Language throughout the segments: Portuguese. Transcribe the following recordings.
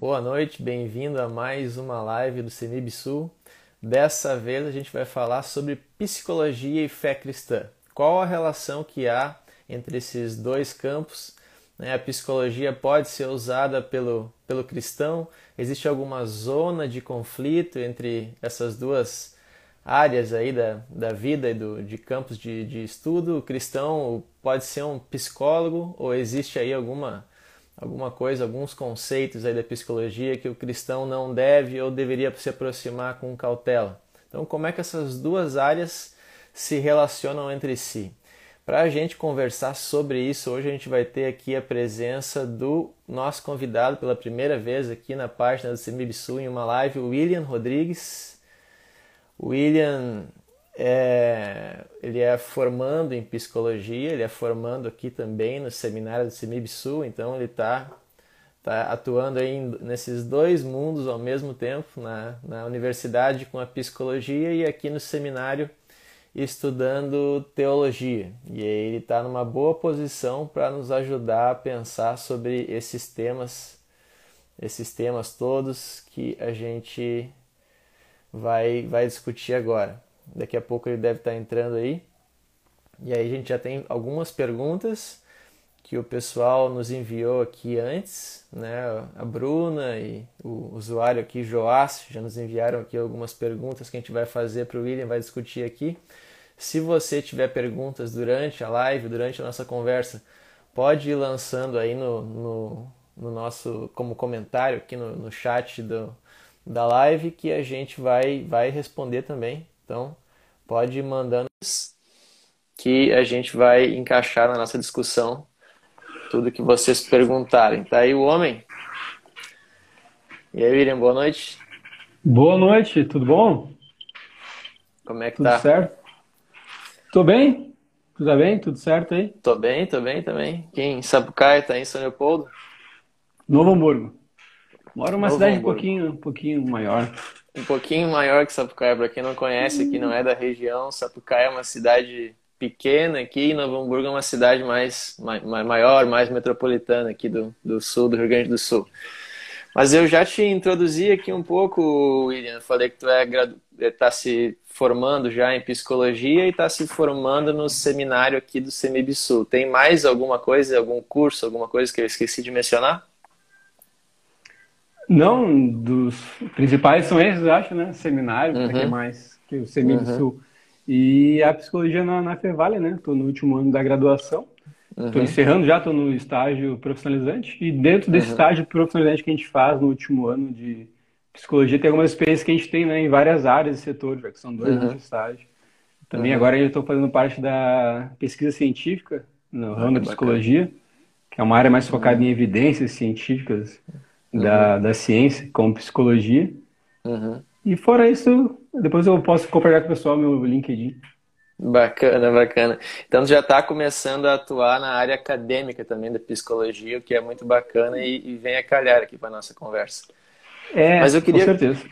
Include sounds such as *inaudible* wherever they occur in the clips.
Boa noite, bem-vindo a mais uma live do CENIB Sul. Dessa vez a gente vai falar sobre psicologia e fé cristã. Qual a relação que há entre esses dois campos? Né? A psicologia pode ser usada pelo, pelo cristão? Existe alguma zona de conflito entre essas duas áreas aí da, da vida e do, de campos de, de estudo? O cristão pode ser um psicólogo ou existe aí alguma alguma coisa, alguns conceitos aí da psicologia que o cristão não deve ou deveria se aproximar com cautela. Então, como é que essas duas áreas se relacionam entre si? Para a gente conversar sobre isso, hoje a gente vai ter aqui a presença do nosso convidado pela primeira vez aqui na página do CEMIBSU em uma live, William Rodrigues. William é, ele é formando em psicologia, ele é formando aqui também no seminário do CEMIB-Sul, então ele está tá atuando aí nesses dois mundos ao mesmo tempo, na, na universidade com a psicologia e aqui no seminário estudando teologia. E aí ele está numa boa posição para nos ajudar a pensar sobre esses temas, esses temas todos que a gente vai, vai discutir agora. Daqui a pouco ele deve estar entrando aí. E aí a gente já tem algumas perguntas que o pessoal nos enviou aqui antes, né? A Bruna e o usuário aqui, Joás, já nos enviaram aqui algumas perguntas que a gente vai fazer para o William, vai discutir aqui. Se você tiver perguntas durante a live, durante a nossa conversa, pode ir lançando aí no, no, no nosso, como comentário aqui no, no chat do, da live que a gente vai, vai responder também. Então, pode ir mandando que a gente vai encaixar na nossa discussão tudo que vocês perguntarem. Tá aí o homem? E aí, William, boa noite. Boa noite, tudo bom? Como é que tudo tá? Tudo certo? Tô bem? Tudo bem? Tudo certo aí? Tô bem, tô bem também. Quem em Sapucaia, tá em São Leopoldo? Novo Hamburgo. Moro numa cidade um pouquinho, um pouquinho maior um pouquinho maior que Sapucaia. Para quem não conhece, aqui não é da região, Sapucaia é uma cidade pequena aqui e Novo Hamburgo é uma cidade mais, maior, mais metropolitana aqui do, do sul do Rio Grande do Sul. Mas eu já te introduzi aqui um pouco, William. Falei que tu é está se formando já em psicologia e está se formando no seminário aqui do CEMIBSUL. Tem mais alguma coisa, algum curso, alguma coisa que eu esqueci de mencionar? Não, dos principais são esses, eu acho, né? Seminário, uhum. que é mais que o CEMIB uhum. Sul. E a psicologia na, na Fevale, né? Estou no último ano da graduação. Estou uhum. encerrando já, estou no estágio profissionalizante. E dentro desse uhum. estágio profissionalizante que a gente faz no último ano de psicologia, tem algumas experiências que a gente tem né, em várias áreas do setor, já que são dois anos uhum. de estágio. Também uhum. agora eu estou fazendo parte da pesquisa científica no ramo da psicologia, que é uma área mais focada em evidências científicas uhum. da ciência, como psicologia. Uhum. E fora isso, depois eu posso compartilhar com o pessoal meu LinkedIn. Bacana, bacana. Então já está começando a atuar na área acadêmica também da psicologia, o que é muito bacana e, e vem a calhar aqui para nossa conversa. É, Mas eu queria, com certeza.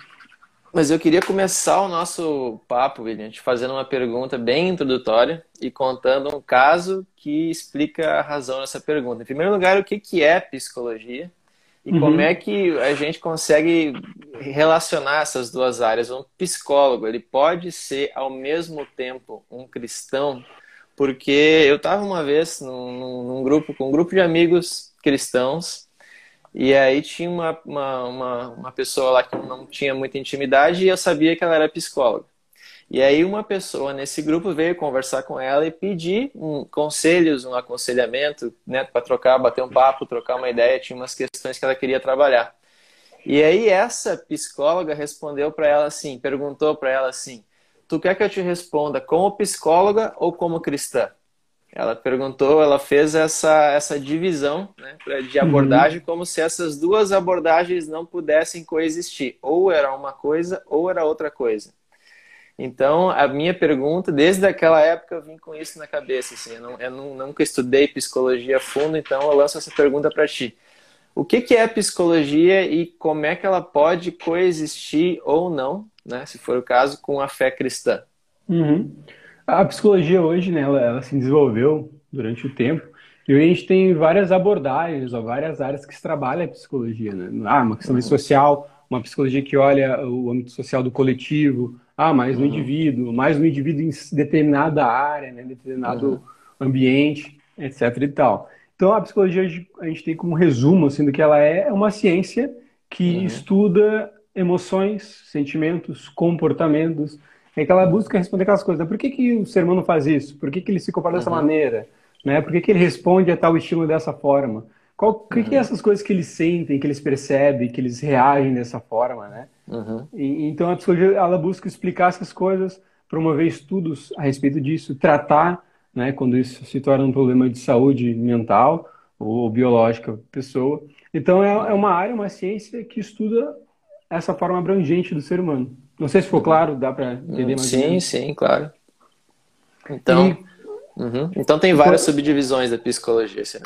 Mas eu queria começar o nosso papo, William, te fazendo uma pergunta bem introdutória e contando um caso que explica a razão dessa pergunta. Em primeiro lugar, o que, que é psicologia? E uhum. como é que a gente consegue relacionar essas duas áreas? Um psicólogo, ele pode ser ao mesmo tempo um cristão? Porque eu estava uma vez num, num, grupo com um grupo de amigos cristãos e aí tinha uma, uma, uma, uma pessoa lá que não tinha muita intimidade e eu sabia que ela era psicóloga. E aí uma pessoa nesse grupo veio conversar com ela e pedir um, conselhos, um aconselhamento, né, para trocar, bater um papo, trocar uma ideia, tinha umas questões que ela queria trabalhar. E aí essa psicóloga respondeu para ela assim, perguntou para ela assim: "Tu quer que eu te responda como psicóloga ou como cristã?" Ela perguntou, ela fez essa essa divisão né, de abordagem uhum. como se essas duas abordagens não pudessem coexistir, ou era uma coisa ou era outra coisa. Então, a minha pergunta, desde aquela época eu vim com isso na cabeça. Assim, eu, não, eu não, nunca estudei psicologia a fundo, então eu lanço essa pergunta para ti. O que, que é psicologia e como é que ela pode coexistir ou não, né, se for o caso, com a fé cristã? Uhum. A psicologia hoje, né, ela, ela, se desenvolveu durante o tempo E a gente tem várias abordagens, ou várias áreas que se trabalha a psicologia, né? Ah, uma questão uhum. social, uma psicologia que olha o âmbito social do coletivo, ah, mais no uhum. indivíduo, mais no indivíduo em determinada área, né? determinado uhum. ambiente, etc e tal. Então, a psicologia a gente tem como resumo assim, do que ela é, é uma ciência que uhum. estuda emoções, sentimentos, comportamentos, é que ela busca responder aquelas coisas. Por que, que o ser humano faz isso? Por que, que ele se comporta dessa uhum. maneira? Né? Por que, que ele responde a tal estímulo dessa forma? Qual que, uhum. que é uhum. essas coisas que eles sentem, que eles percebem, que eles reagem dessa forma, né? Uhum. E, então a psicologia ela busca explicar essas coisas, promover estudos a respeito disso, tratar, né, quando isso se torna um problema de saúde mental ou biológica pessoa. Então é, é uma área, uma ciência que estuda essa forma abrangente do ser humano. Não sei se ficou claro, dá para entender mais. Sim, sim, claro. Então, e Uhum. Então tem várias então, subdivisões da psicologia. Você é,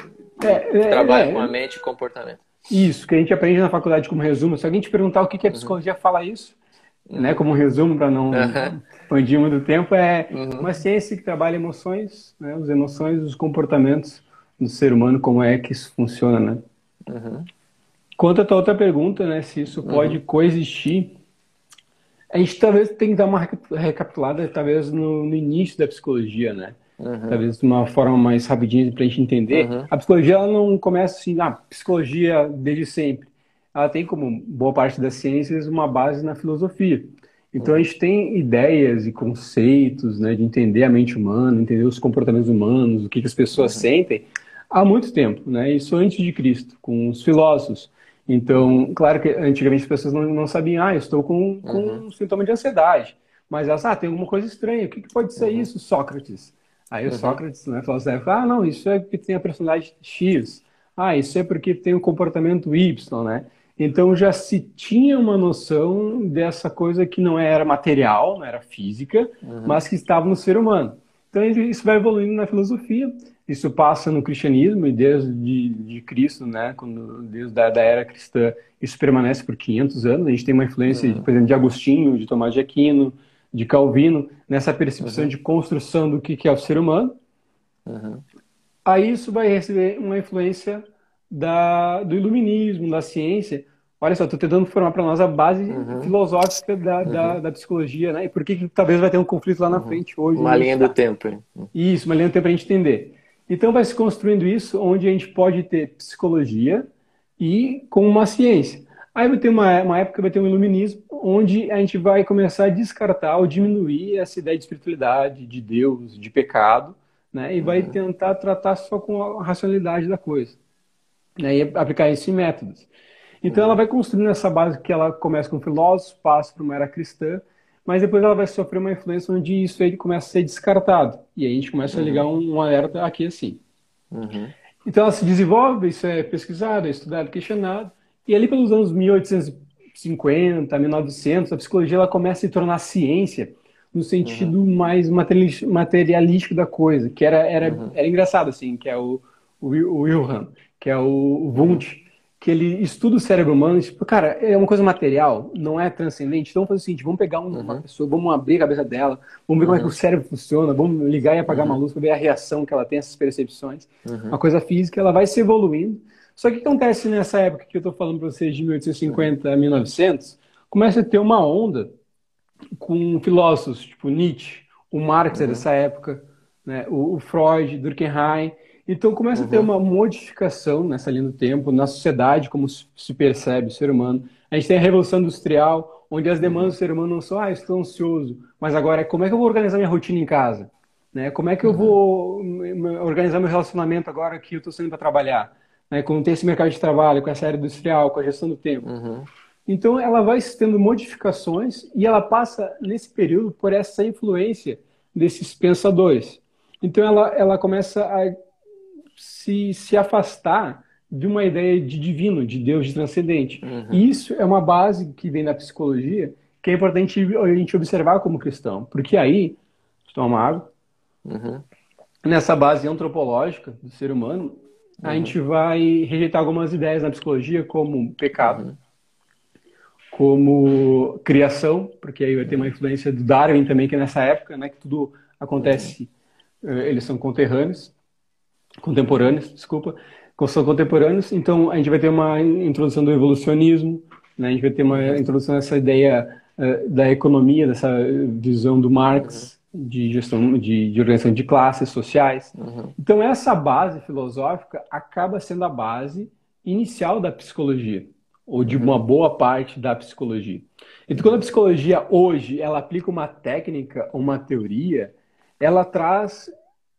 é, trabalha é, com a mente e comportamento. Isso, que a gente aprende na faculdade como resumo. Se alguém te perguntar o que, uhum. psicologia uhum. fala isso, uhum. né, como resumo para não uhum. expandir muito tempo, é uhum. uma ciência que trabalha emoções, né, as emoções, os comportamentos do ser humano, como é que isso funciona, né? Uhum. Quanto à tua outra pergunta, né, se isso pode coexistir, a gente talvez tem que dar uma recapitulada, talvez no, no início da psicologia, né? Uhum. Talvez de uma forma mais rapidinha para a gente entender. Uhum. A psicologia ela não começa assim, ah, psicologia desde sempre. Ela tem, como boa parte das ciências, uma base na filosofia. Então a gente tem ideias e conceitos né, de entender a mente humana, entender os comportamentos humanos, o que, que as pessoas uhum. sentem, há muito tempo, né? Isso antes de Cristo, com os filósofos. Então, claro que antigamente as pessoas não, não sabiam, ah, eu estou com, com uhum. um sintoma de ansiedade. Mas elas, ah, tem alguma coisa estranha, o que, que pode ser uhum. isso, Sócrates? Aí o uhum. Sócrates, né, filósofo, assim, ah, não, isso é porque tem a personalidade X. Ah, isso é porque tem o comportamento Y, né? Então já se tinha uma noção dessa coisa que não era material, não era física, uhum. mas que estava no ser humano. Então isso vai evoluindo na filosofia, isso passa no cristianismo e desde de, de Cristo, né, quando, desde a da era cristã, isso permanece por 500 anos. A gente tem uma influência, uhum. por exemplo, de Agostinho, de Tomás de Aquino, de Calvino, nessa percepção uhum. de construção do que é o ser humano. Uhum. Aí isso vai receber uma influência da, do iluminismo, da ciência. Olha só, estou tentando formar para nós a base uhum. filosófica da, da, uhum. da, psicologia, né? E por que, que talvez vai ter um conflito lá na uhum. frente hoje. Uma linha do tempo. Isso, uma linha do tempo para a gente entender. Então vai se construindo isso, onde a gente pode ter psicologia e com uma ciência. Aí vai ter uma, uma época, vai ter um iluminismo, onde a gente vai começar a descartar ou diminuir essa ideia de espiritualidade, de Deus, de pecado, né? E vai uhum. tentar tratar só com a racionalidade da coisa. Né? E aplicar isso em métodos. Então ela vai construindo essa base que ela começa com filósofos, passa para uma era cristã, mas depois ela vai sofrer uma influência onde isso aí começa a ser descartado. E aí a gente começa uhum. a ligar um, um alerta aqui assim. Uhum. Então ela se desenvolve, isso é pesquisado, é estudado, questionado, e ali pelos anos 1850, 1900, a psicologia ela começa a se tornar ciência no sentido uhum. mais materialístico da coisa, que era, era, uhum. era engraçado, assim, que é o, o, o Wilhelm, que é o, Wundt, que ele estuda o cérebro humano e, tipo, cara, é uma coisa material, não é transcendente. Então, vamos fazer o seguinte, vamos pegar uma uhum. pessoa, vamos abrir a cabeça dela, vamos ver como é que o cérebro funciona, vamos ligar e apagar uma luz para ver a reação que ela tem, essas percepções. Uma coisa física, ela vai se evoluindo só que o que acontece nessa época que eu estou falando para vocês, de 1850 a 1900, começa a ter uma onda com filósofos tipo Nietzsche, o Marx uhum. é dessa época, né, o, o Freud, Durkheim. Então começa uhum. a ter uhum. uma modificação nessa linha do tempo, na sociedade, como se percebe o ser humano. A gente tem a Revolução Industrial, onde as demandas do ser humano não são, ah, estou ansioso, mas agora é como é que eu vou organizar minha rotina em casa? Né? Como é que eu uhum. vou organizar meu relacionamento agora que eu estou saindo para trabalhar? Né, quando tem esse mercado de trabalho, com essa área industrial, com a gestão do tempo. Uhum. Então, ela vai tendo modificações e ela passa, nesse período, por essa influência desses pensadores. Então, ela, ela começa a se, se afastar de uma ideia de divino, de Deus, de transcendente. Uhum. E isso é uma base que vem da psicologia, que é importante a gente observar como cristão. Porque aí, toma água, uhum. nessa base antropológica do ser humano, a gente vai rejeitar algumas ideias na psicologia, como pecado, uhum. como criação, porque aí vai ter uma influência do Darwin também, que é nessa época, né, que tudo acontece, uhum. eles são conterrâneos. contemporâneos, desculpa, são contemporâneos. Então a gente vai ter uma introdução do evolucionismo, né? a gente vai ter uma introdução dessa ideia uh, da economia, dessa visão do Marx uhum. De gestão de, de, organização de classes sociais. Uhum. Então essa base filosófica acaba sendo a base inicial da psicologia ou de uma boa parte da psicologia. Então, quando a psicologia hoje ela aplica uma técnica, uma teoria, ela traz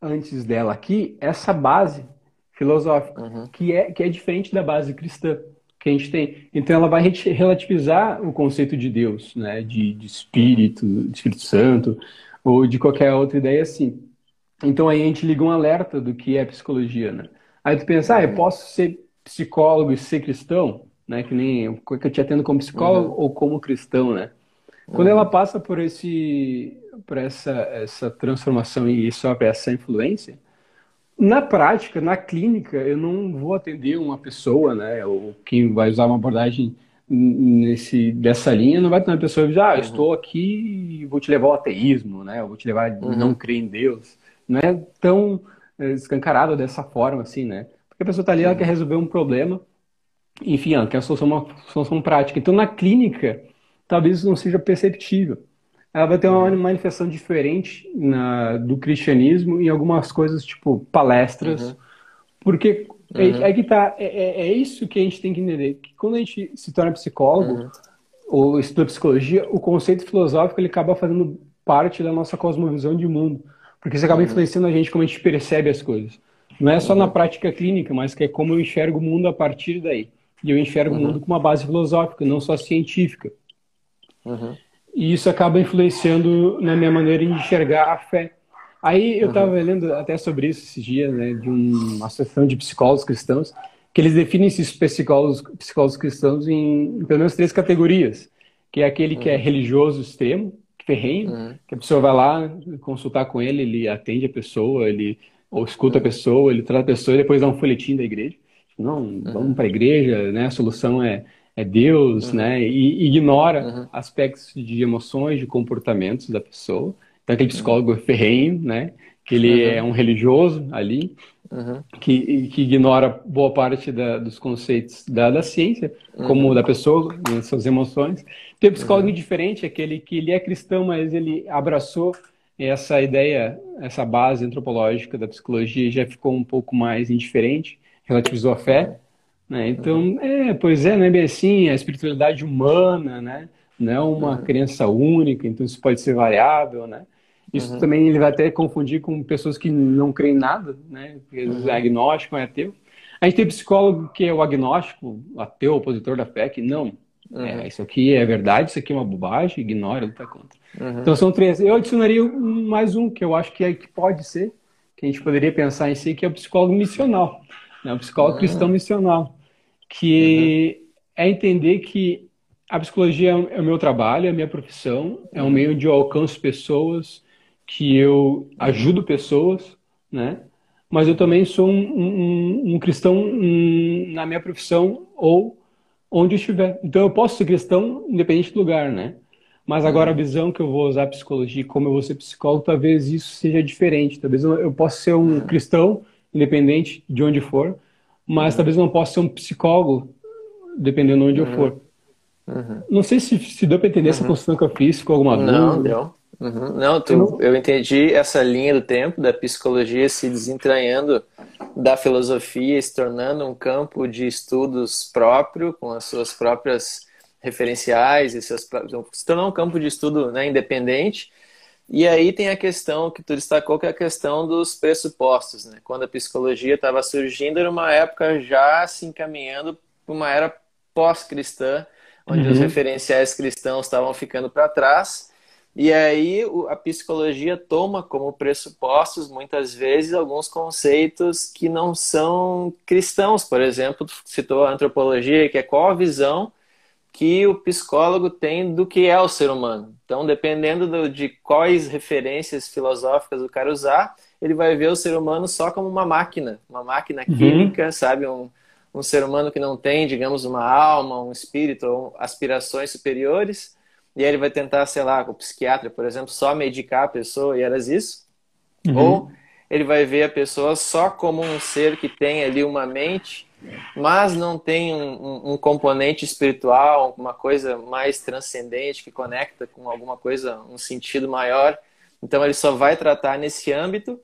antes dela aqui essa base filosófica, uhum. que, é, que é diferente da base cristã que a gente tem. Então, ela vai relativizar o conceito de Deus, né? de, de Espírito, de Espírito Santo, ou de qualquer outra ideia assim. Então, aí a gente liga um alerta do que é psicologia. Né? Aí tu pensa, ah, eu posso ser psicólogo e ser cristão? né? Que nem que eu te atendo como psicólogo uhum. ou como cristão, né? Quando uhum. ela passa por esse, por essa essa transformação e sofre essa influência, na prática, na clínica, eu não vou atender uma pessoa, né? Ou quem vai usar uma abordagem nesse dessa linha não vai ter uma pessoa que diz, ah, uhum. estou aqui e vou te levar ao ateísmo, né? Eu vou te levar a uhum. não crer em Deus. Não é tão é, escancarado dessa forma, assim, né? Porque a pessoa está ali, ela uhum. quer resolver um problema enfim, ela quer a solução, uma solução prática. Então, na clínica, talvez isso não seja perceptível. Ela vai ter uma uhum. manifestação diferente na, do cristianismo em algumas coisas, tipo palestras, uhum. porque uhum. é, é, que tá, é, é, é, isso que a gente tem que entender, que quando a gente se torna psicólogo uhum. ou estuda psicologia, o conceito filosófico ele acaba fazendo parte da nossa cosmovisão de mundo, porque isso acaba uhum. influenciando a gente como a gente percebe as coisas. Não é só na uhum. prática clínica, mas que é como eu enxergo o mundo a partir daí. E eu enxergo uhum. o mundo com uma base filosófica, não só científica. Uhum. E isso acaba influenciando na minha maneira de enxergar a fé. Aí eu estava uhum. lendo até sobre isso esses dias, né, de uma associação de psicólogos cristãos, que eles definem esses psicólogos, psicólogos cristãos em, em pelo menos três categorias, que é aquele que é uhum. religioso extremo, ferrenho, uhum. que a pessoa vai lá consultar com ele, ele atende a pessoa, ele ou escuta a pessoa, ele trata a pessoa e depois dá um folhetim da igreja não, uhum. vamos para a igreja, né? A solução é, é Deus, uhum. né? E, ignora uhum. aspectos de emoções, de comportamentos da pessoa. Então, aquele psicólogo ferrenho, né? Que ele é um religioso ali, que, que ignora boa parte da, dos conceitos da, da ciência, como da pessoa, né, suas emoções. Tem o psicólogo diferente, aquele que ele é cristão, mas ele abraçou essa ideia, essa base antropológica da psicologia e já ficou um pouco mais indiferente relativizou a fé. Né? Então, é, pois é, não é bem assim, a espiritualidade humana, né? não é uma uhum. crença única, então isso pode ser variável, né? Isso uhum. também ele vai até confundir com pessoas que não creem em nada, né? Uhum. É agnóstico, é ateu. A gente tem psicólogo que é o agnóstico, ateu, opositor da fé, que não. Uhum. É, isso aqui é verdade, isso aqui é uma bobagem, ignora, luta contra. Uhum. Então são três. Eu adicionaria mais um, que eu acho que, é, que pode ser, que a gente poderia pensar em si, que é o psicólogo missional né? um psicólogo uhum. cristão missional, que uhum. é entender que a psicologia é o meu trabalho, é a minha profissão, é um meio onde eu alcanço pessoas, que eu ajudo pessoas, né? Mas eu também sou um, um, um cristão um, na minha profissão ou onde estiver. Então eu posso ser cristão independente do lugar, né? Mas agora a visão que eu vou usar a psicologia, como eu vou ser psicólogo, talvez isso seja diferente. Talvez eu, possa ser um cristão independente de onde for, mas uhum. talvez eu não possa ser um psicólogo, dependendo de onde uhum. eu for. Uhum. Não sei se, se deu para entender essa uhum. construção que eu fiz, ficou alguma dúvida? Não, deu. Uhum. Não, tu, eu entendi essa linha do tempo da psicologia se desentranhando da filosofia, se tornando um campo de estudos próprio, com as suas próprias referenciais, e seus, se tornou um campo de estudo né, independente, e aí tem a questão que tu destacou, que é a questão dos pressupostos. Né? Quando a psicologia estava surgindo, era uma época já se encaminhando para uma era pós-cristã, onde uhum. os referenciais cristãos estavam ficando para trás. E aí a psicologia toma como pressupostos, muitas vezes, alguns conceitos que não são cristãos. Por exemplo, citou a antropologia, que é qual a visão que o psicólogo tem do que é o ser humano. Então, dependendo do, de quais referências filosóficas o cara usar, ele vai ver o ser humano só como uma máquina, uma máquina uhum. química, sabe? Um, um ser humano que não tem, digamos, uma alma, um espírito ou aspirações superiores. E aí ele vai tentar, sei lá, com o psiquiatra, por exemplo, só medicar a pessoa e eras isso. Uhum. Ou ele vai ver a pessoa só como um ser que tem ali uma mente, mas não tem um, um, componente espiritual, uma coisa mais transcendente que conecta com alguma coisa, um sentido maior. Então ele só vai tratar nesse âmbito.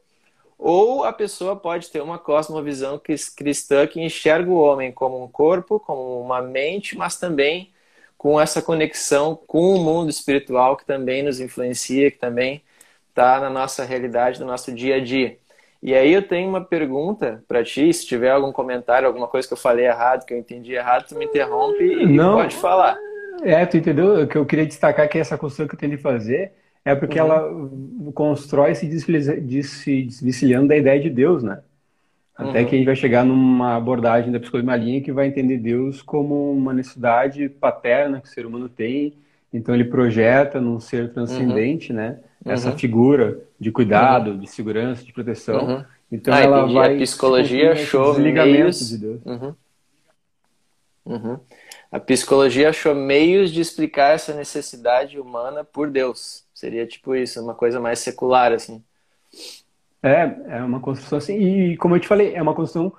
Ou a pessoa pode ter uma cosmovisão cristã que enxerga o homem como um corpo, como uma mente, mas também com essa conexão com o mundo espiritual que também nos influencia, que também está na nossa realidade, no nosso dia a dia. E aí eu tenho uma pergunta para ti, se tiver algum comentário, alguma coisa que eu falei errado, que eu entendi errado, tu me interrompe e Não, pode falar. É, tu entendeu? O que eu queria destacar é que essa construção que eu tentei fazer é porque uhum. ela constrói se desvencilhando da ideia de Deus, né? Até uhum. que a gente vai chegar numa abordagem da psicologia linha que vai entender Deus como uma necessidade paterna que o ser humano tem. Então ele projeta num ser transcendente, uhum. né? Essa uhum. figura de cuidado, uhum. de segurança, de proteção. Uhum. Então ah, ela entendi. vai. A psicologia achou meios. De Deus. Uhum. Uhum. A psicologia achou meios de explicar essa necessidade humana por Deus. Seria tipo isso, uma coisa mais secular, assim. É, é uma construção assim. E como eu te falei, é uma construção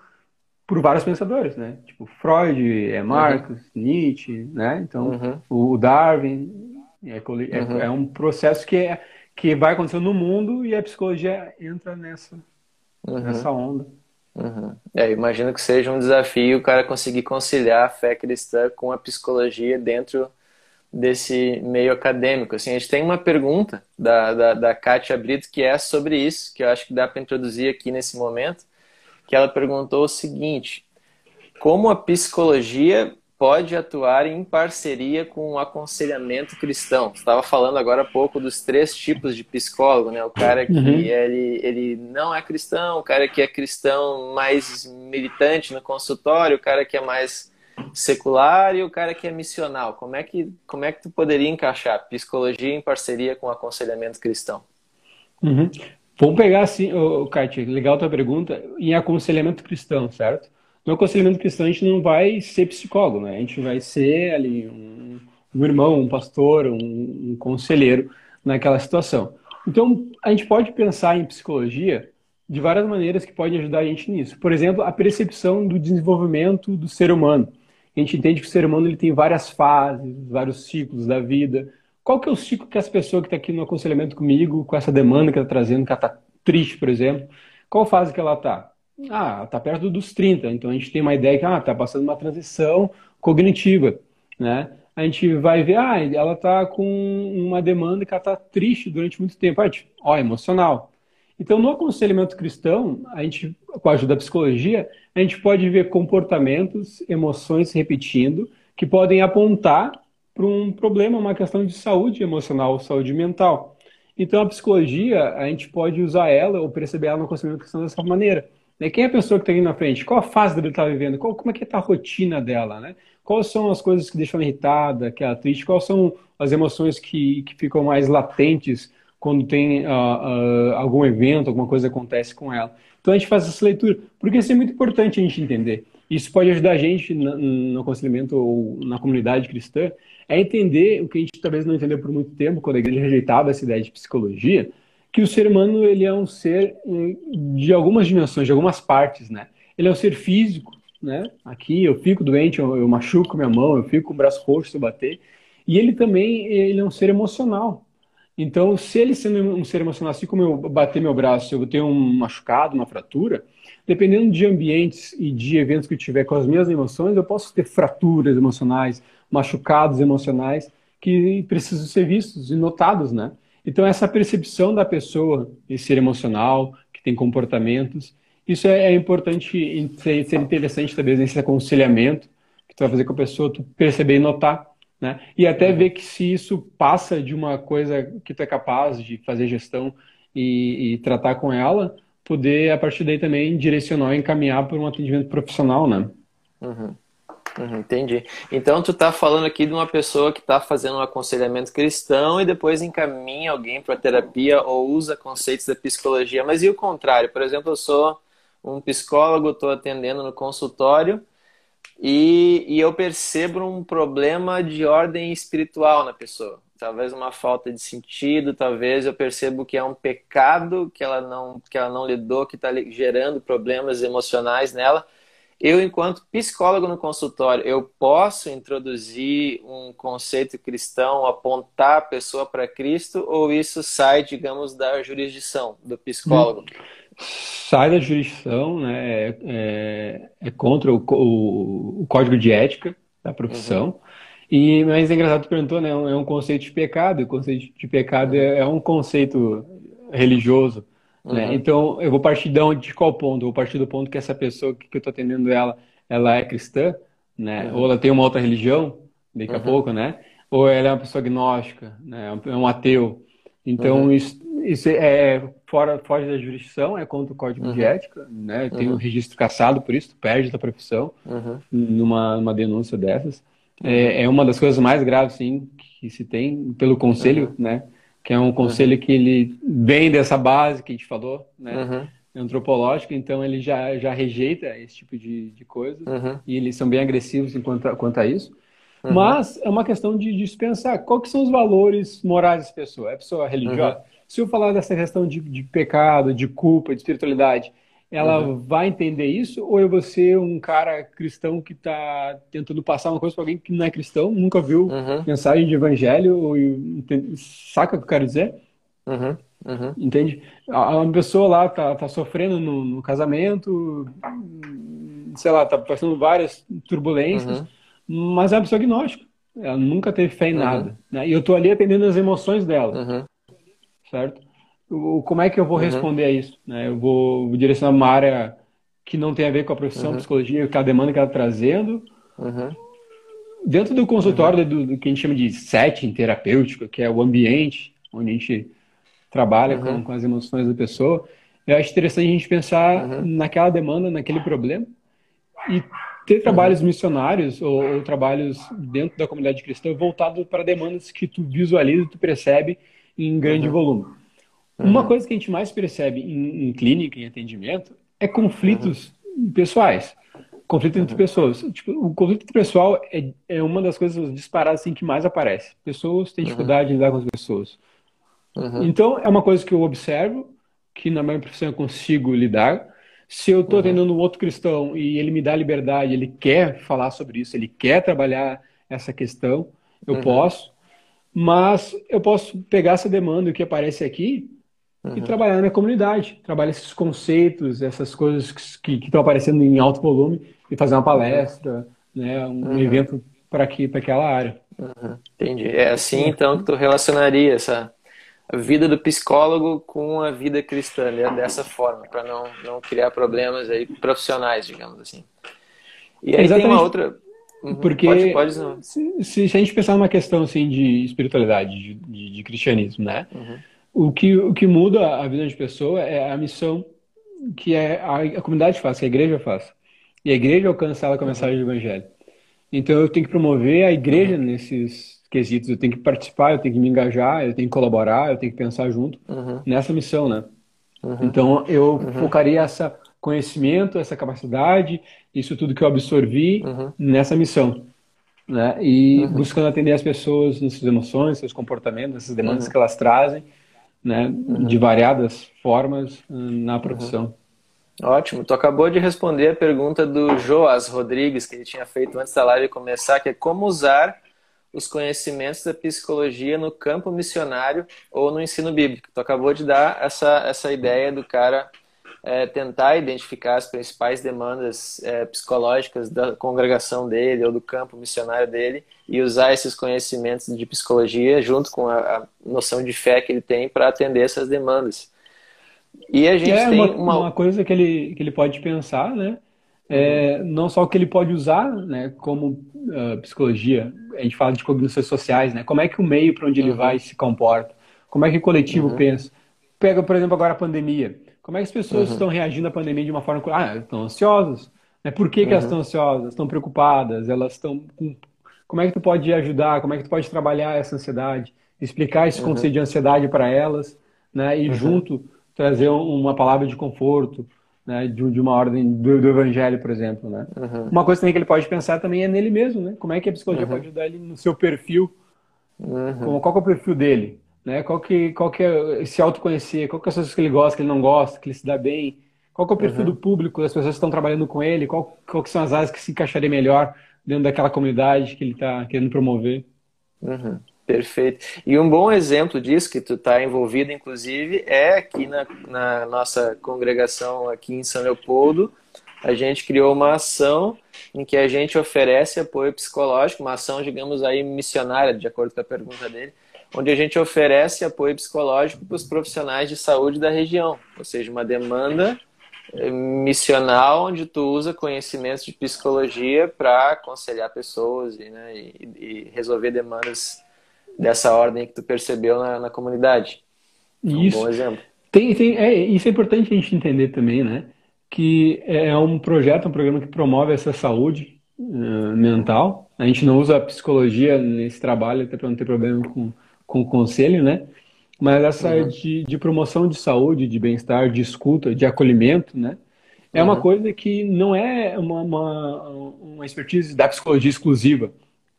por vários pensadores, né? Tipo Freud, é Marx, uhum. Nietzsche, né? Então uhum. o Darwin é, é, uhum. é, um processo que é, que vai acontecendo no mundo e a psicologia entra nessa uhum. nessa onda. Uhum. É, imagino que seja um desafio o cara conseguir conciliar a fé cristã com a psicologia dentro desse meio acadêmico. Assim, a gente tem uma pergunta da, da, da Kátia Brito que é sobre isso, que eu acho que dá para introduzir aqui nesse momento, que ela perguntou o seguinte, como a psicologia pode atuar em parceria com o aconselhamento cristão? Você estava falando agora há pouco dos três tipos de psicólogo, né? O cara que uhum. ele, ele não é cristão, o cara que é cristão mais militante no consultório, o cara que é mais secular e o cara que é missional. Como é que, como é que tu poderia encaixar psicologia em parceria com aconselhamento cristão? Uhum. Vamos pegar assim, Kátia, legal tua pergunta, em aconselhamento cristão, certo? No aconselhamento cristão a gente não vai ser psicólogo, né? A gente vai ser ali um, um irmão, um pastor, um, um conselheiro naquela situação. Então, a gente pode pensar em psicologia de várias maneiras que podem ajudar a gente nisso. Por exemplo, a percepção do desenvolvimento do ser humano a gente entende que o ser humano ele tem várias fases, vários ciclos da vida. Qual que é o ciclo que essa pessoa que está aqui no aconselhamento comigo, com essa demanda que ela está trazendo, que ela está triste, por exemplo, qual fase que ela está? Ah, está perto dos 30, então a gente tem uma ideia que ah, está passando uma transição cognitiva, né? A gente vai ver, ah, ela está com uma demanda que ela está triste durante muito tempo. Ah, tipo, ó, emocional. Então, no aconselhamento cristão, a gente, com a ajuda da psicologia, a gente pode ver comportamentos, emoções repetindo, que podem apontar para um problema, uma questão de saúde emocional, saúde mental. Então, a psicologia, a gente pode usar ela ou perceber ela no aconselhamento cristão dessa maneira. Né? Quem é a pessoa que está aí na frente? Qual a fase dela está vivendo? Qual, como é que está a rotina dela? Né? Quais são as coisas que deixam ela irritada, que ela é triste? Quais são as emoções que, que ficam mais latentes quando tem uh, uh, algum evento, alguma coisa acontece com ela. Então a gente faz essa leitura, porque isso é muito importante a gente entender. Isso pode ajudar a gente no, aconselhamento ou na comunidade cristã a entender o que a gente talvez não entendeu por muito tempo, quando a igreja rejeitava essa ideia de psicologia, que o ser humano ele é um ser de algumas dimensões, de algumas partes, né? Ele é um ser físico, né? Aqui eu fico doente, eu, eu machuco minha mão, eu fico com o braço roxo se eu bater. E ele também ele é um ser emocional. Então, se ele sendo um ser emocional, assim como eu bater meu braço, eu tenho um machucado, uma fratura, dependendo de ambientes e de eventos que eu tiver com as minhas emoções, eu posso ter fraturas emocionais, machucados emocionais que precisam ser vistos e notados, né? Então, essa percepção da pessoa, esse ser emocional, que tem comportamentos, isso é, é importante, ser, interessante também nesse aconselhamento, que tu vai fazer com a pessoa tu perceber e notar né? E até ver que se isso passa de uma coisa que tu é capaz de fazer gestão e, e tratar com ela, poder a partir daí também direcionar e encaminhar para um atendimento profissional, né? Uhum. Uhum, entendi. Então tu está falando aqui de uma pessoa que está fazendo um aconselhamento cristão e depois encaminha alguém para terapia ou usa conceitos da psicologia. Mas e o contrário? Por exemplo, eu sou um psicólogo, estou atendendo no consultório e, e eu percebo um problema de ordem espiritual na pessoa. talvez uma falta de sentido, talvez eu percebo que é um pecado que ela não que ela não lidou, que está gerando problemas emocionais nela. Eu, enquanto psicólogo no consultório, eu posso introduzir um conceito cristão, apontar a pessoa para Cristo, ou isso sai, digamos, da jurisdição do psicólogo? Sai da jurisdição, né? É, é, é contra o, o, o, código de ética da profissão. Uhum. E, mas é engraçado, tu perguntou, né? É um conceito de pecado. O conceito de pecado é, é um conceito religioso. Né? Uhum. Então, eu vou partir de, onde, de qual ponto? Eu vou partir do ponto que essa pessoa que, que eu estou atendendo ela, ela é cristã, né? Uhum. Ou ela tem uma outra religião, daqui a uhum. pouco, né? Ou ela é uma pessoa agnóstica, né? É um ateu. Então, uhum. isso, isso é fora, foge da jurisdição, é contra o código de ética, né? Tem um registro caçado por isso, tu perde a profissão numa, numa denúncia dessas. É, é uma das coisas mais graves, sim, que se tem pelo conselho, né? que é um conselho uhum. que ele vem dessa base que a gente falou, né? Uhum. Antropológica, então ele já, já rejeita esse tipo de, de coisa uhum. e eles são bem agressivos enquanto, quanto a isso. Uhum. Mas é uma questão de, de pensar qual que são os valores morais dessa pessoa. É pessoa religiosa? Uhum. Se eu falar dessa questão de, de pecado, de culpa, de espiritualidade, ela uhum. vai entender isso ou eu vou ser um cara cristão que está tentando passar uma coisa para alguém que não é cristão, nunca viu uhum. mensagem de evangelho ou saca o que eu quero dizer? Uhum. uhum. Entende? Uma pessoa lá tá, tá sofrendo no, no casamento, sei lá, tá passando várias turbulências, uhum. mas é uma pessoa agnóstica. Ela nunca teve fé em uhum. nada. Né? E eu tô ali atendendo as emoções dela. Certo? como é que eu vou uhum. responder a isso? Né? Eu vou direcionar uma área que não tem a ver com a profissão, uhum. psicologia, com a demanda que ela está trazendo. Uhum. Dentro do consultório uhum. do, do, que a gente chama de setting terapêutico, que é o ambiente onde a gente trabalha com, uhum. com, as emoções da pessoa, eu acho interessante a gente pensar uhum. naquela demanda, naquele problema e ter trabalhos missionários ou, ou, trabalhos dentro da comunidade cristã voltados para demandas que tu visualiza, tu percebe em grande volume. Uhum. Uma coisa que a gente mais percebe em, em clínica, em atendimento, é conflitos uhum. pessoais. Conflito entre uhum. pessoas. Tipo, o conflito pessoal é, é uma das coisas disparadas assim, que mais aparece. Pessoas têm uhum. dificuldade de lidar com as pessoas. Uhum. Então, é uma coisa que eu observo, que na minha profissão eu consigo lidar. Se eu estou atendendo um outro cristão e ele me dá liberdade, ele quer falar sobre isso, ele quer trabalhar essa questão, eu posso. Mas eu posso pegar essa demanda que aparece aqui uhum. e trabalhar na minha comunidade, trabalhar esses conceitos, essas coisas que estão aparecendo em alto volume e fazer uma palestra, né, um uhum. evento para aquela área. Uhum. Entendi. É assim então que tu relacionaria essa a vida do psicólogo com a vida cristã, né? dessa forma, para não, não criar problemas aí profissionais, digamos assim. E aí Exatamente. tem uma outra. Uhum. Porque pode, pode se, se, a gente pensar numa questão assim de espiritualidade, de, de, de cristianismo, né? Uhum. O que, o que muda a vida de pessoa é a missão que é a, a comunidade faz, que a igreja faz. E a igreja alcança ela com a mensagem do evangelho. Então eu tenho que promover a igreja uhum. nesses quesitos. Eu tenho que participar, eu tenho que me engajar, eu tenho que colaborar, eu tenho que pensar junto uhum. nessa missão, né? Uhum. Então eu uhum. focaria essa conhecimento, essa capacidade, isso tudo que eu absorvi uhum. nessa missão. Né? E uhum. buscando atender as pessoas nas suas emoções, seus comportamentos, essas demandas que elas trazem né, uhum. de variadas formas hum, na profissão. Uhum. Ótimo, tu acabou de responder a pergunta do Joas Rodrigues, que ele tinha feito antes da live começar, que é como usar os conhecimentos da psicologia no campo missionário ou no ensino bíblico. Tu acabou de dar essa, essa ideia do cara é, tentar identificar as principais demandas é, psicológicas da congregação dele ou do campo missionário dele e usar esses conhecimentos de psicologia junto com a, a noção de fé que ele tem para atender essas demandas. E a gente é tem uma, uma... uma, coisa que ele, que ele pode pensar, né? É, não só o que ele pode usar, né, como uh, psicologia, a gente fala de cognições sociais, né? Como é que o meio para onde ele uhum. vai se comporta? Como é que o coletivo uhum. pensa? Pega, por exemplo, agora a pandemia. Como é que as pessoas uhum. estão reagindo à pandemia de uma forma. Ah, estão ansiosas. Né? Por que, que elas uhum. estão ansiosas? Estão preocupadas? Elas estão. Como é que tu pode ajudar? Como é que tu pode trabalhar essa ansiedade? Explicar esse uhum. conceito de ansiedade para elas, né? E uhum. junto trazer uma palavra de conforto, né? De, de uma ordem do, do, evangelho, por exemplo, né? Uhum. Uma coisa também que ele pode pensar também é nele mesmo, né? Como é que a psicologia pode ajudar ele no seu perfil Uhum. Qual é o perfil dele? Né? Qual, que, qual que é se autoconhecer? Qual que é as coisas que ele gosta, que ele não gosta, que ele se dá bem? Qual que é o perfil uhum. do público, das pessoas que estão trabalhando com ele? Qual, qual que são as áreas que se encaixaria melhor dentro daquela comunidade que ele está querendo promover? Uhum. Perfeito. E um bom exemplo disso, que tu está envolvido, inclusive, é aqui na, na, nossa congregação aqui em São Leopoldo. A gente criou uma ação em que a gente oferece apoio psicológico, uma ação, digamos aí, missionária, de acordo com a pergunta dele, onde a gente oferece apoio psicológico para os profissionais de saúde da região, ou seja, uma demanda eh, missional onde tu usa conhecimentos de psicologia para aconselhar pessoas e, né, e, e resolver demandas dessa ordem que tu percebeu na, na comunidade. É um isso. bom exemplo. Tem, tem, é, isso é importante a gente entender também, né? Que é um projeto, um programa que promove essa saúde uh, mental. A gente não usa a psicologia nesse trabalho, até para não ter problema com, com o conselho, né? Mas essa uhum. de, de promoção de saúde, de bem-estar, de escuta, de acolhimento, né? É uhum. uma coisa que não é uma, uma, uma expertise da psicologia exclusiva.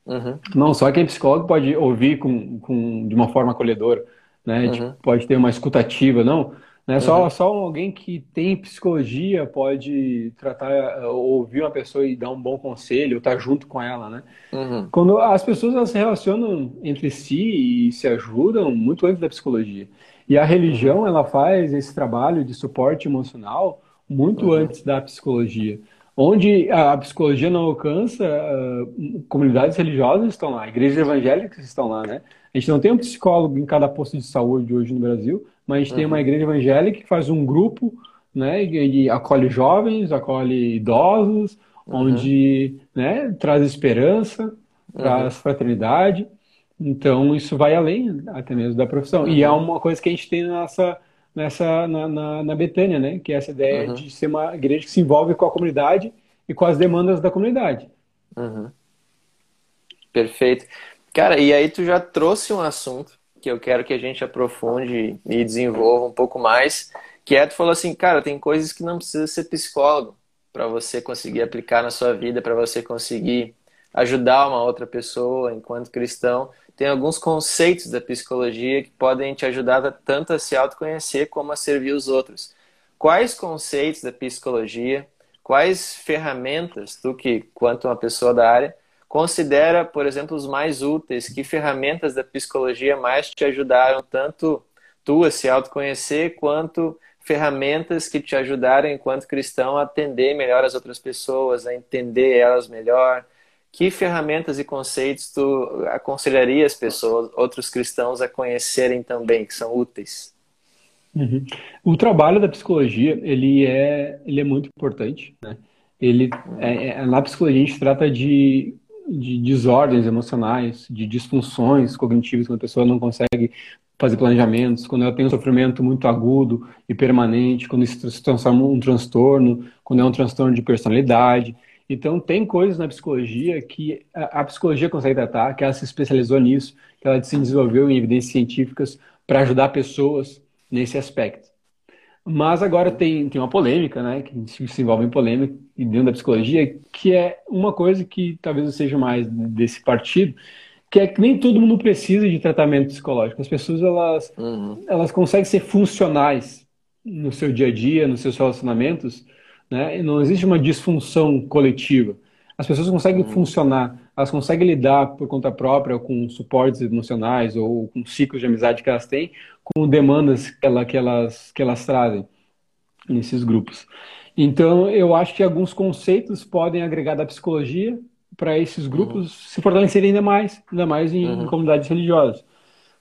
Uhum. Não, só quem é psicólogo pode ouvir com, com, de uma forma acolhedora, né? Tipo, pode ter uma escutativa, não. Né? Só, uhum. só alguém que tem psicologia pode tratar, ouvir uma pessoa e dar um bom conselho, estar junto com ela, né? Uhum. Quando as pessoas elas se relacionam entre si e se ajudam muito antes da psicologia. E a religião, ela faz esse trabalho de suporte emocional muito uhum. antes da psicologia. Onde a psicologia não alcança, uh, comunidades religiosas estão lá, igrejas evangélicas estão lá, né? A gente não tem um psicólogo em cada posto de saúde hoje no Brasil, mas a gente uhum. tem uma uhum. igreja evangélica que faz um grupo, né? E, acolhe jovens, acolhe idosos, uhum. onde né, traz esperança, traz uhum. fraternidade. Então, isso vai além até mesmo da profissão. E é uhum. uma coisa que a gente tem nessa nessa na, na, na Betânia, né? Que é essa ideia uhum. de ser uma igreja que se envolve com a comunidade e com as demandas da comunidade. Uhum. Perfeito. Cara, e aí tu já trouxe um assunto que eu quero que a gente aprofunde e desenvolva um pouco mais, que é tu falou assim, cara, tem coisas que não precisa ser psicólogo para você conseguir aplicar na sua vida, para você conseguir ajudar uma outra pessoa enquanto cristão tem alguns conceitos da psicologia que podem te ajudar tanto a se autoconhecer como a servir os outros. Quais conceitos da psicologia, quais ferramentas tu que, quanto uma pessoa da área, considera, por exemplo, os mais úteis? Que ferramentas da psicologia mais te ajudaram tanto tu a se autoconhecer quanto ferramentas que te ajudaram enquanto cristão a atender melhor as outras pessoas, a entender elas melhor, que ferramentas e conceitos tu aconselharia as pessoas, outros cristãos, a conhecerem também, que são úteis? Uhum. O trabalho da psicologia, ele é, ele é muito importante, né? Ele, é, é, na psicologia a gente trata de, de desordens emocionais, de disfunções cognitivas, quando a pessoa não consegue fazer planejamentos, quando ela tem um sofrimento muito agudo e permanente, quando isso se transforma um transtorno, quando é um transtorno de personalidade. Então, tem coisas na psicologia que a, a, psicologia consegue tratar, que ela se especializou nisso, que ela se desenvolveu em evidências científicas para ajudar pessoas nesse aspecto. Mas agora tem, tem uma polêmica, né, que se envolve em polêmica dentro da psicologia, que é uma coisa que talvez seja mais desse partido, que é que nem todo mundo precisa de tratamento psicológico. As pessoas, elas, uhum. elas conseguem ser funcionais no seu dia a dia, nos seus relacionamentos, né? Não existe uma disfunção coletiva. As pessoas conseguem uhum. funcionar, elas conseguem lidar por conta própria com suportes emocionais ou com ciclos de amizade que elas têm, com demandas que, ela, que, elas, que elas trazem nesses grupos. Então, eu acho que alguns conceitos podem agregar da psicologia para esses uhum. grupos uhum. se fortalecerem ainda mais, ainda mais em, uhum. em comunidades religiosas.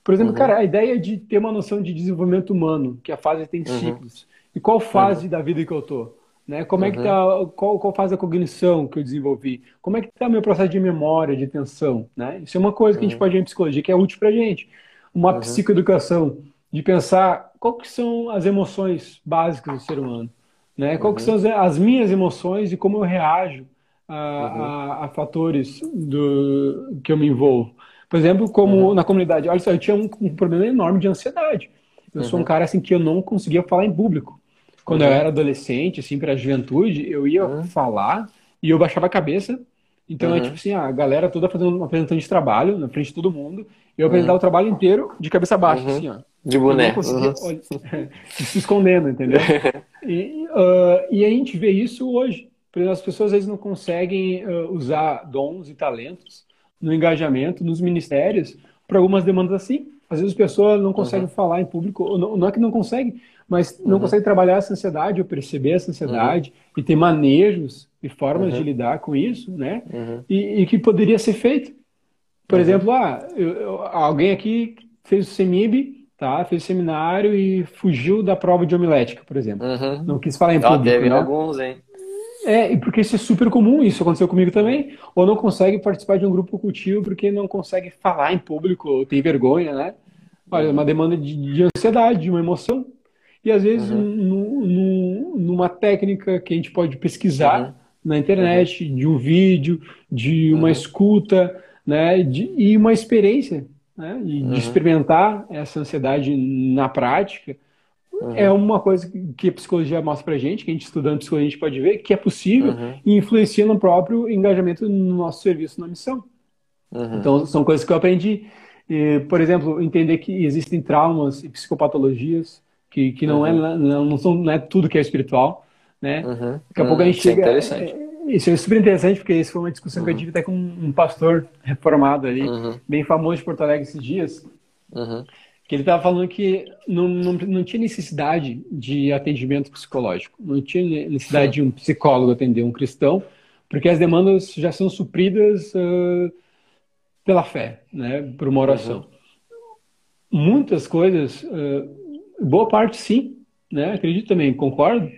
Por exemplo, uhum. cara, a ideia de ter uma noção de desenvolvimento humano, que a fase tem uhum. ciclos. E qual fase da vida que eu tô? Né? Como uhum. é que tá, qual, qual fase da cognição que eu desenvolvi? Como é que está o meu processo de memória, de atenção? Né? Isso é uma coisa que a gente uhum. pode ver em psicologia que é útil para gente. Uma uhum. psicoeducação, de pensar quais são as emoções básicas do ser humano. Né? Quais uhum. são as, as, minhas emoções e como eu reajo a, uhum. a, a, fatores do, que eu me envolvo. Por exemplo, como uhum. na comunidade, olha só, eu tinha um, um problema enorme de ansiedade. Eu sou um cara assim que eu não conseguia falar em público. Quando uhum. eu era adolescente, assim, para a juventude, eu ia uhum. falar e eu baixava a cabeça Então é uhum. tipo assim, a galera toda fazendo uma apresentação de trabalho na frente de todo mundo. Eu apresentar uhum. o trabalho inteiro de cabeça baixa, uhum. assim, ó. De boné. Uhum. *laughs* se escondendo, entendeu? *laughs* e, uh, e a gente vê isso hoje. As pessoas às vezes não conseguem uh, usar dons e talentos no engajamento, nos ministérios, para algumas demandas assim. Às vezes as pessoas não conseguem uhum. falar em público, não, não, é que não conseguem, mas não uhum. conseguem trabalhar essa ansiedade ou perceber essa ansiedade uhum. e ter manejos e formas de uhum. lidar com isso, né? Uhum. E, e, que poderia ser feito. Por uhum. exemplo, ah, eu, eu, alguém aqui fez o CEMIB, tá? fez seminário e fugiu da prova de homilética, por exemplo. Não quis falar em público. Ah, teve né? alguns, hein? É, porque isso é super comum, isso aconteceu comigo também. Ou não consegue participar de um grupo cultivo porque não consegue falar em público, ou tem vergonha, né? Olha, é uma demanda de, de ansiedade, de uma emoção. E às vezes, uhum. numa técnica que a gente pode pesquisar uhum. na internet, uhum. de um vídeo, de uma uhum. escuta, né? De, e uma experiência, né? De uhum. experimentar essa ansiedade na prática Uhum. É uma coisa que a psicologia mostra pra gente, que a gente estudando psicologia a gente pode ver, que é possível uhum. e influencia no próprio engajamento no nosso serviço na missão. Uhum. Então, são coisas que eu aprendi. E, por exemplo, entender que existem traumas e psicopatologias, que, que não, é, uhum. não, não, são, não é tudo que é espiritual. Né? Uhum. Daqui a pouco a gente isso é chega. É interessante. Isso é super interessante, porque isso foi uma discussão que eu uhum. tive até com um pastor reformado ali, bem famoso de Porto Alegre esses dias. Uhum que ele estava falando que não, não, não tinha necessidade de atendimento psicológico, não tinha necessidade de um psicólogo atender um cristão, porque as demandas já são supridas uh, pela fé, né, por uma oração. Uhum. Muitas coisas, uh, boa parte sim, né, acredito também, concordo,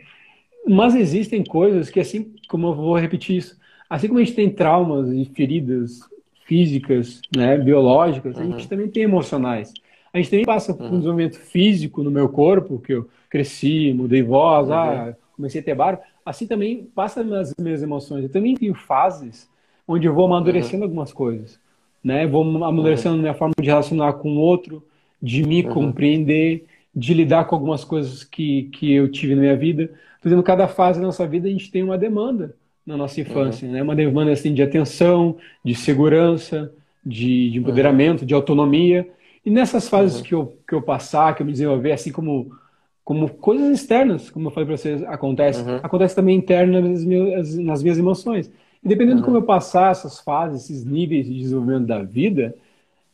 mas existem coisas que, assim como eu vou repetir isso, assim como a gente tem traumas e feridas físicas, né, biológicas, uhum. a gente uhum. também tem emocionais. A gente também passa por um uhum. desenvolvimento físico no meu corpo, que eu cresci, mudei voz, uhum. ah, comecei a ter barba. Assim também passa nas minhas emoções. Eu também tenho fases onde eu vou amadurecendo uhum. algumas coisas. Né? Vou amadurecendo uhum. minha forma de relacionar com o outro, de me uhum. compreender, de lidar com algumas coisas que, que eu tive na minha vida. Por exemplo, cada fase da nossa vida a gente tem uma demanda na nossa infância, uhum. né? Uma demanda assim de atenção, de segurança, de, de empoderamento, de autonomia. E nessas fases uhum. que, eu, que eu passar, que eu me desenvolver, assim como, como coisas externas, como eu falei para vocês, acontece, uhum. acontece também interno nas minhas, nas minhas emoções. E dependendo uhum. de como eu passar essas fases, esses níveis de desenvolvimento da vida,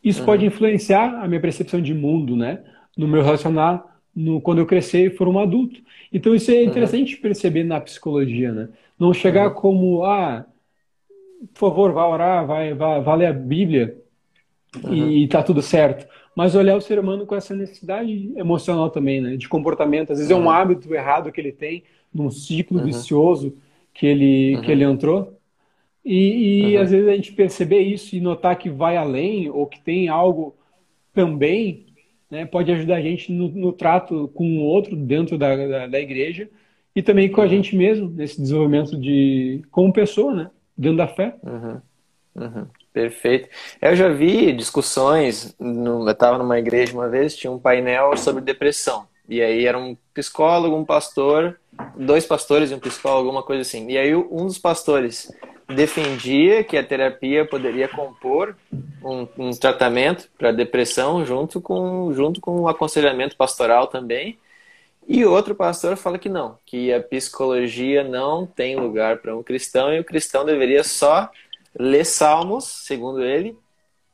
isso pode uhum. influenciar a minha percepção de mundo, né? No meu relacionar, no, quando eu crescer e for um adulto. Então isso é uhum. interessante perceber na psicologia, né? Não chegar uhum. como, ah, por favor, vá orar, vai, vai, vai ler a Bíblia uhum. e tá tudo certo. Mas olhar o ser humano com essa necessidade emocional também, né? De comportamento. Às vezes uhum. é um uhum. hábito errado que ele tem, num ciclo uhum. vicioso que ele, que ele uhum. entrou. E, e às vezes a gente perceber isso e notar que vai além ou que tem algo também, né? Pode ajudar a gente no, no trato com o outro dentro da, da, da igreja e também com a gente mesmo nesse desenvolvimento de como pessoa, né? Dentro da fé. Uhum. Uhum. Perfeito. Eu já vi discussões, no, eu estava numa igreja uma vez, tinha um painel sobre depressão. E aí era um psicólogo, um pastor, dois pastores e um psicólogo, alguma coisa assim. E aí um dos pastores defendia que a terapia poderia compor um, um tratamento para depressão junto com, junto com o aconselhamento pastoral também. E outro pastor fala que não, que a psicologia não tem lugar para um cristão e o cristão deveria só ler salmos, segundo ele,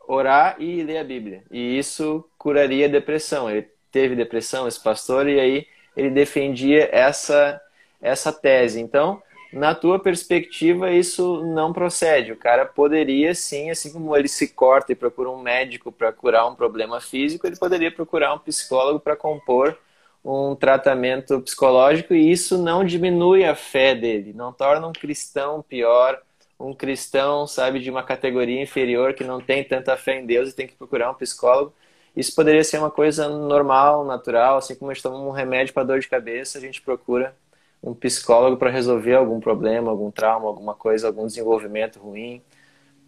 orar e ler a Bíblia. E isso curaria a depressão. Ele teve depressão, esse pastor, e aí ele defendia essa, essa tese. Então, na tua perspectiva, isso não procede. O cara poderia sim, assim como ele se corta e procura um médico para curar um problema físico, ele poderia procurar um psicólogo para compor um tratamento psicológico e isso não diminui a fé dele, não torna um cristão pior, um cristão, sabe, de uma categoria inferior que não tem tanta fé em Deus e tem que procurar um psicólogo. Isso poderia ser uma coisa normal, natural, assim como a gente toma um remédio para dor de cabeça, a gente procura um psicólogo para resolver algum problema, algum trauma, alguma coisa, algum desenvolvimento ruim.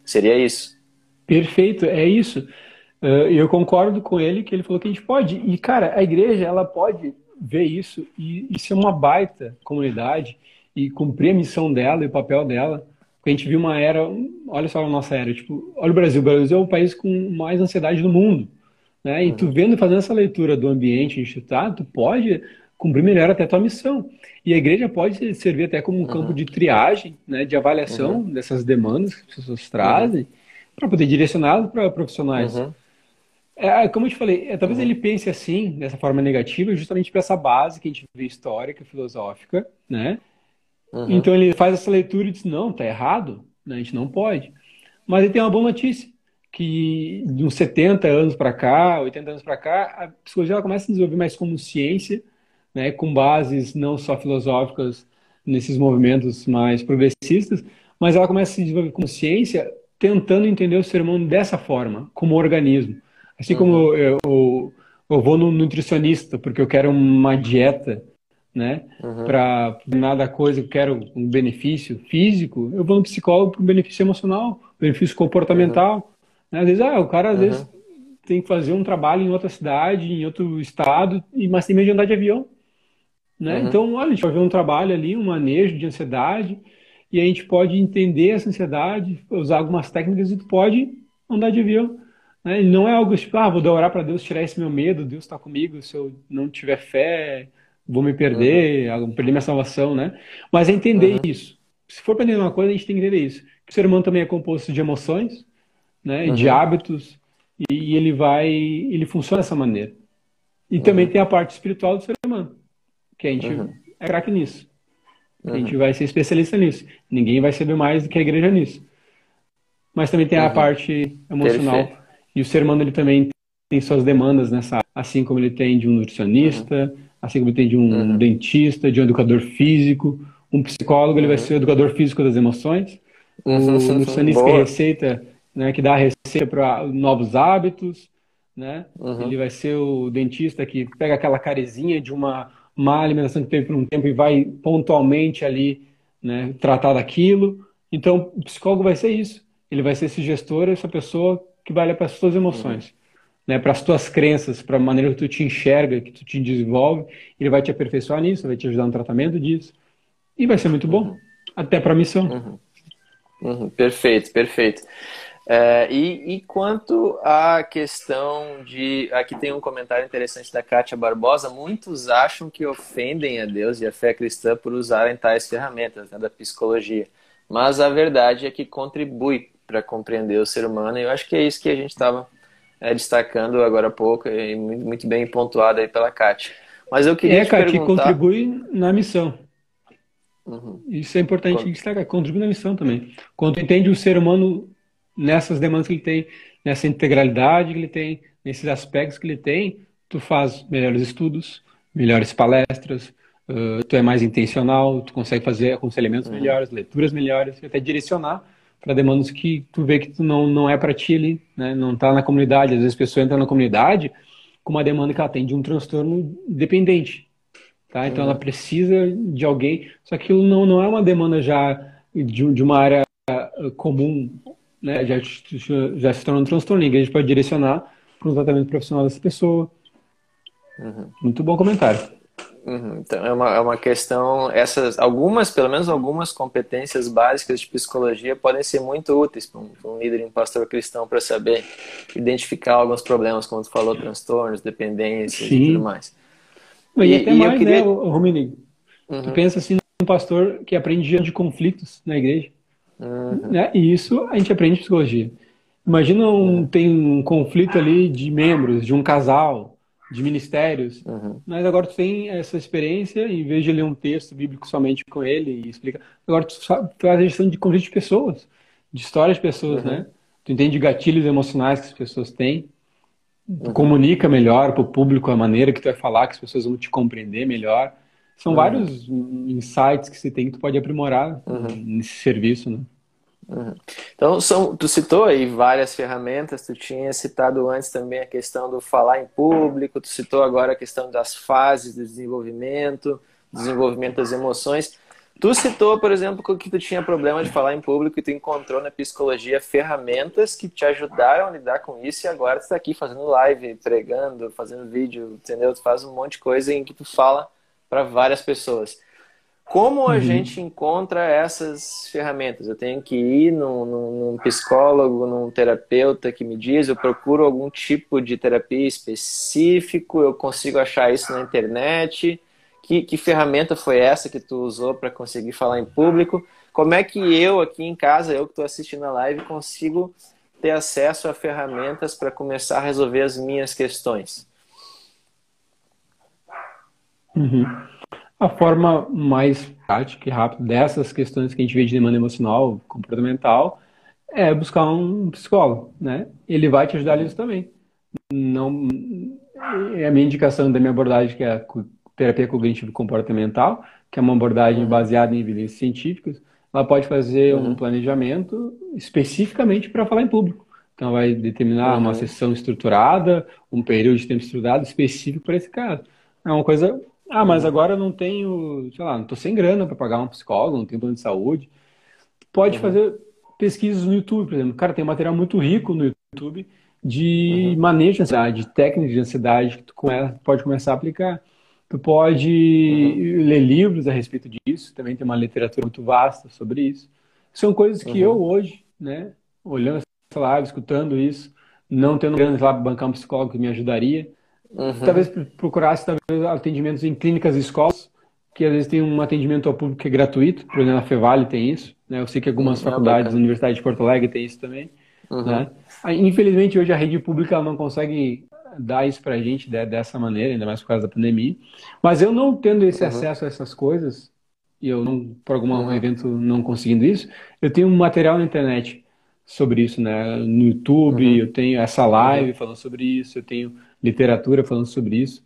Seria isso. Perfeito, é isso. Uh, eu concordo com ele que ele falou que a gente pode. E, cara, a igreja, ela pode ver isso e, e ser uma baita comunidade e cumprir a missão dela e o papel dela a gente viu uma era, olha só a nossa era, tipo, olha o Brasil, o Brasil é o país com mais ansiedade do mundo, né? E tu uhum. vendo, fazendo essa leitura do ambiente onde tu tá, tu pode cumprir melhor até a tua missão. E a igreja pode servir até como um campo uhum. de triagem, né, de avaliação uhum. dessas demandas que as pessoas trazem, uhum. para poder direcioná-las para profissionais. Uhum. É, como eu te falei, é, talvez ele pense assim, dessa forma negativa, justamente para essa base que a gente vê histórica, filosófica, né? Então ele faz essa leitura e diz, não, tá errado, né? a gente não pode. Mas ele tem uma boa notícia, que de uns 70 anos para cá, 80 anos para cá, a psicologia ela começa a desenvolver mais como ciência, né, com bases não só filosóficas nesses movimentos mais progressistas, mas ela começa a se desenvolver como ciência, tentando entender o ser humano dessa forma, como organismo. Assim uhum. como eu, eu, eu, vou no nutricionista porque eu quero uma dieta, né? Uhum. Para nada coisa, eu quero um benefício físico, eu vou no psicólogo para um benefício emocional, benefício comportamental. Uhum. Né? Às vezes, ah, o cara às vezes uhum. tem que fazer um trabalho em outra cidade, em outro estado, mas tem medo de andar de avião. Né? Uhum. Então, olha, a gente vai ver um trabalho ali, um manejo de ansiedade, e a gente pode entender essa ansiedade, usar algumas técnicas e tu pode andar de avião. Né? Não é algo tipo, ah, vou orar para Deus tirar esse meu medo, Deus está comigo, se eu não tiver fé, vou me perder, uhum. perder minha salvação, né? Mas é entender uhum. isso. Se for para entender uma coisa, a gente tem que entender isso. Que o ser humano também é composto de emoções, né? Uhum. De hábitos, e ele vai, ele funciona dessa maneira. E também tem a parte espiritual do ser humano, que a gente uhum. é craque nisso. A gente uhum. vai ser especialista nisso. Ninguém vai saber mais do que a igreja nisso. Mas também tem a parte emocional. Perfeito. E o ser humano ele também tem suas demandas nessa, assim como ele tem de um nutricionista, assim como ele tem de um uhum. dentista, de um educador físico, um psicólogo, ele vai uhum. ser o educador físico das emoções, uhum. o nutricionista que receita, né, que dá a receita para novos hábitos, né? Uhum. Ele vai ser o dentista que pega aquela carezinha de uma má alimentação que teve por um tempo e vai pontualmente ali, né, tratar daquilo. Então, o psicólogo vai ser isso. Ele vai ser esse gestor, essa pessoa que vai olhar para as suas emoções. Uhum né, para as tuas crenças, para a maneira que tu te enxerga, que tu te desenvolve. Ele vai te aperfeiçoar nisso, vai te ajudar no tratamento disso. E vai ser muito bom, uhum. até para a missão. Uhum. Uhum. Perfeito, perfeito. É, e, e, quanto à questão de. Aqui tem um comentário interessante da Kátia Barbosa. Muitos acham que ofendem a Deus e a fé cristã por usarem tais ferramentas né, da psicologia. Mas a verdade é que contribui para compreender o ser humano. E eu acho que é isso que a gente estava é, destacando agora há pouco e muito, muito bem pontuado aí pela Kátia. Mas eu queria é, Kátia, perguntar... contribui na missão. Uhum. Isso é importante Quando... destacar, contribui na missão também. Quando entende o ser humano nessas demandas que ele tem, nessa integralidade que ele tem, nesses aspectos que ele tem, tu faz melhores estudos, melhores palestras, uh, tu é mais intencional, tu consegue fazer aconselhamentos uhum. melhores, leituras melhores, até direcionar para demandas que tu vê que tu não, não é para ti ali, né? Não tá na comunidade. Às vezes a pessoa entra na comunidade com uma demanda que ela tem de um transtorno dependente, tá? Então uhum. ela precisa de alguém, só que aquilo não, não é uma demanda já de, de uma área comum, né? Já, já se torna um transtorno, a gente pode direcionar para um tratamento profissional dessa pessoa. Uhum. Muito bom comentário. Uhum. Então é uma, é uma questão, essas algumas, pelo menos algumas competências básicas de psicologia podem ser muito úteis para um, um, líder em pastor cristão para saber identificar alguns problemas, como tu falou, transtornos, dependências Sim. e tudo mais. E, e até e mais, queria... né, Romini? Uhum. Tu pensa assim num pastor que aprende de conflitos na igreja. Uhum. Né? E isso a gente aprende em psicologia. Imagina um, uhum. tem um conflito ali de membros, de um casal, de ministérios, uhum. mas agora tu tem essa experiência, em vez de ler um texto bíblico somente com ele e explicar, agora tu faz a gestão de conflito de pessoas, de histórias de pessoas, né? Tu entende gatilhos emocionais que as pessoas têm, tu comunica melhor para o público a maneira que tu vai falar, que as pessoas vão te compreender melhor. São uhum. vários insights que você tem que tu pode aprimorar uhum. nesse serviço, né? Uhum. Então, são, tu citou aí várias ferramentas, tu tinha citado antes também a questão do falar em público, tu citou agora a questão das fases de desenvolvimento, desenvolvimento das emoções. Tu citou, por exemplo, que tu tinha problema de falar em público e tu encontrou na psicologia ferramentas que te ajudaram a lidar com isso e agora tu está aqui fazendo live, pregando, fazendo vídeo, entendeu? Tu faz um monte de coisa em que tu fala para várias pessoas. Como a uhum. gente encontra essas ferramentas? Eu tenho que ir num, num, psicólogo, num terapeuta que me diz, eu procuro algum tipo de terapia específico, eu consigo achar isso na internet. Que, que ferramenta foi essa que tu usou para conseguir falar em público? Como é que eu aqui em casa, eu que estou assistindo a live, consigo ter acesso a ferramentas para começar a resolver as minhas questões? Uhum. A forma mais prática e rápida dessas questões que a gente vê de demanda emocional, comportamental, é buscar um psicólogo, né? Ele vai te ajudar nisso também. Não é a minha indicação da minha abordagem que é a terapia cognitivo comportamental, que é uma abordagem baseada em evidências científicas. Ela pode fazer uhum. um planejamento especificamente para falar em público. Então, vai determinar uhum. uma sessão estruturada, um período de tempo estruturado específico para esse caso. É uma coisa ah, mas agora eu não tenho, sei lá, não tô sem grana para pagar um psicólogo, não tenho plano de saúde. Pode uhum. fazer pesquisas no YouTube, por exemplo. Cara, tem um material muito rico no YouTube de uhum. manejo de ansiedade, técnicas de ansiedade que tu pode começar a aplicar. Tu pode uhum. ler livros a respeito disso, também tem uma literatura muito vasta sobre isso. São coisas que eu uhum. hoje, né, olhando essa live, escutando isso, não tendo grana lá para bancar um psicólogo que me ajudaria, Uhum. Talvez procurasse talvez, atendimentos em clínicas e escolas, que às vezes tem um atendimento ao público que é gratuito, por exemplo, a Fevale tem isso, né? Eu sei que algumas uhum. faculdades, a Universidade de Porto Alegre tem isso também, uhum. né? Infelizmente, hoje a rede pública não consegue dar isso pra gente dessa maneira, ainda mais por causa da pandemia. Mas eu não tendo esse uhum. acesso a essas coisas, e eu não, por algum uhum. evento não conseguindo isso, eu tenho um material na internet sobre isso, né? No YouTube, uhum. eu tenho essa live uhum. falando sobre isso, eu tenho literatura falando sobre isso.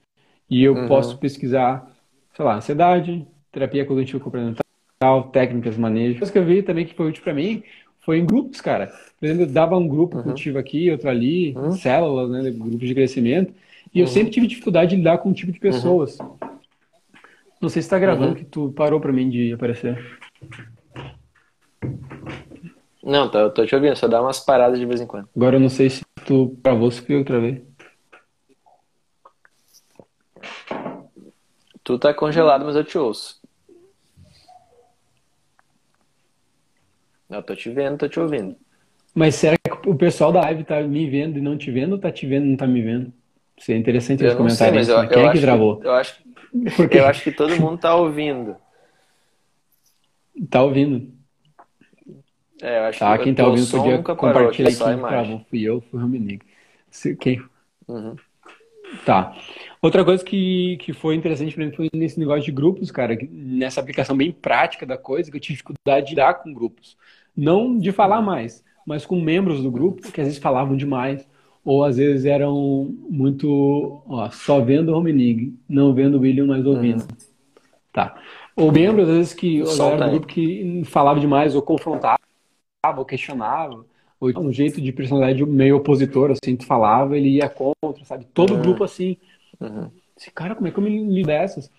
E eu uhum. posso pesquisar, sei lá, ansiedade, terapia cognitivo comportamental, técnicas, manejo. Coisa que eu vi também que foi útil para mim foi em grupos, cara. Por exemplo, eu dava um grupo uhum. cultivo aqui, outro ali, uhum. células, né, grupos de crescimento. E eu uhum. sempre tive dificuldade de lidar com um tipo de pessoas. Uhum. Não sei se está gravando, uhum. que tu parou para mim de aparecer. Não, tô, eu tô te ouvindo, só dá umas paradas de vez em quando. Agora eu não sei se tu travou, se foi outra Tu tá congelado, mas eu te ouço. Eu tô te vendo, tô te ouvindo. Mas será que o pessoal da live tá me vendo e não te vendo ou tá te vendo e não tá me vendo? Seria interessante esse comentário. Sei, eu, Quem eu é que gravou? Que, eu, acho, Porque... eu acho que todo mundo tá ouvindo. Tá ouvindo. É, eu acho tá, que quem tá ouvindo podia compartilhar aqui. Fui eu, fui o Rominique. Quem? Uhum. Tá. Outra coisa que, que foi interessante para mim foi nesse negócio de grupos, cara, nessa aplicação bem prática da coisa, que eu tive dificuldade de lidar com grupos. Não de falar mais, mas com membros do grupo que às vezes falavam demais, ou às vezes eram muito, ó, só vendo o Homenig, não vendo o William, mas ouvindo. Uhum. Tá. Ou membros, às vezes, que era um grupo que falava demais, ou confrontava, ou questionava ou um jeito de personalidade meio opositor, assim, tu falava, ele ia contra, sabe? Todo uhum. grupo assim. Uhum. Esse cara, como é que eu me lido dessas?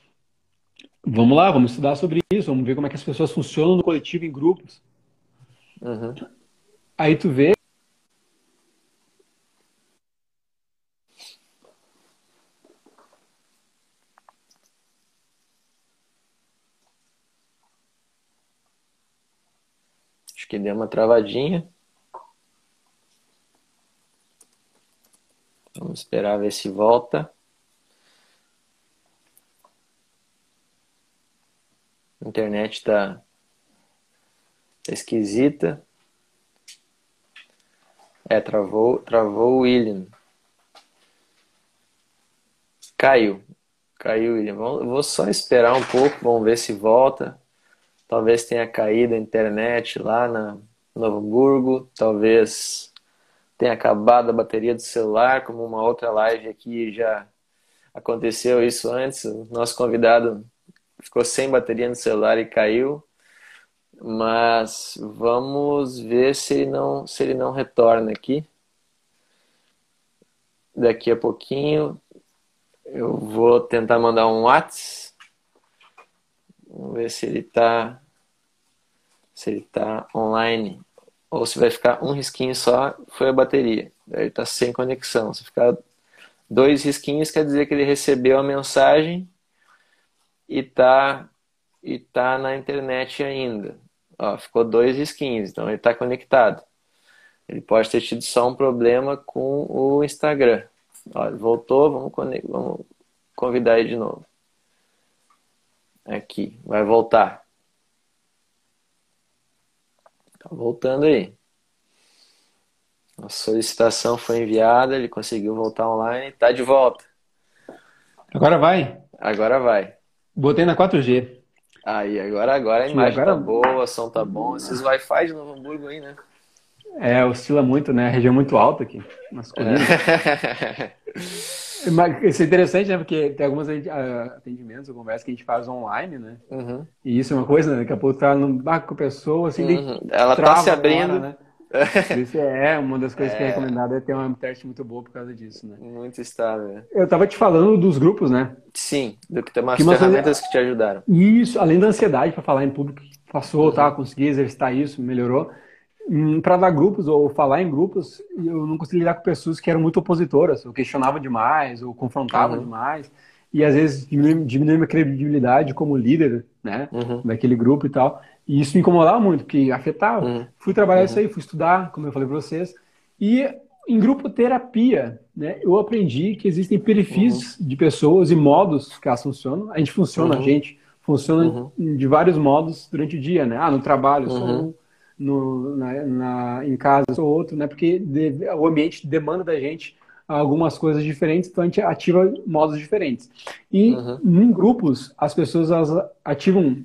Vamos lá, vamos estudar sobre isso, vamos ver como é que as pessoas funcionam no coletivo em grupos. Uhum. Aí tu vê Acho que deu uma travadinha. Vamos esperar ver se volta. A internet está tá esquisita. É, travou, travou o William. Caiu. Caiu, William. Vou só esperar um pouco, vamos ver se volta. Talvez tenha caído a internet lá na Novo Hamburgo. Talvez tem acabado a bateria do celular, como uma outra live aqui já aconteceu isso antes. O nosso convidado ficou sem bateria no celular e caiu. Mas vamos ver se ele não, se ele não retorna aqui. Daqui a pouquinho eu vou tentar mandar um WhatsApp. Vamos ver se ele está se ele tá online ou se vai ficar um risquinho só, foi a bateria. Daí está sem conexão. Se ficar dois risquinhos, quer dizer que ele recebeu a mensagem e está e está na internet ainda. Ó, ficou dois skins, então ele está conectado. Ele pode ter tido só um problema com o Instagram. Ó, ele voltou, vamos, vamos convidar ele de novo. Aqui, vai voltar. Tá voltando aí. A solicitação foi enviada, ele conseguiu voltar online, tá de volta. Agora vai. Agora vai. Botei na 4G. Aí, agora, agora a imagem agora... tá boa, o som tá bom. Esses Wi-Fi de Novo Hamburgo aí, né? É, oscila muito, né? A região é muito alta aqui. É. *laughs* Isso é interessante, né? Porque tem alguns atendimentos, conversas que a gente faz online, né? Uhum. E isso é uma coisa, né? Daqui a pouco tá no barco com a pessoa, assim, uhum. ela tá se abrindo. Hora, né? *laughs* Isso é uma das coisas é... que é recomendado é ter uma teste muito boa por causa disso, né? Muito estável. Eu tava te falando dos grupos, né? Sim, do que tem umas que ferramentas que te ajudaram. Isso, além da ansiedade para falar em público, passou, uhum. tá? Consegui exercitar isso, melhorou. Hum, para dar grupos ou falar em grupos, eu não consegui lidar com pessoas que eram muito opositoras, ou questionavam demais, ou confrontavam uhum. demais. E às vezes diminuía minha credibilidade como líder, né? Uhum. Daquele grupo e tal. E isso me incomodava muito, porque afetava. Uhum. Fui trabalhar uhum. isso aí, fui estudar, como eu falei para vocês. E em grupo terapia, né, eu aprendi que existem perfis uhum. de pessoas e modos que elas funcionam. A gente funciona, a uhum. gente funciona uhum. de vários modos durante o dia, né? Ah, no trabalho, sou uhum. um, no, na, na, em casa, sou outro, né? Porque de, o ambiente demanda da gente algumas coisas diferentes, então a gente ativa modos diferentes. E uhum. em grupos, as pessoas ativam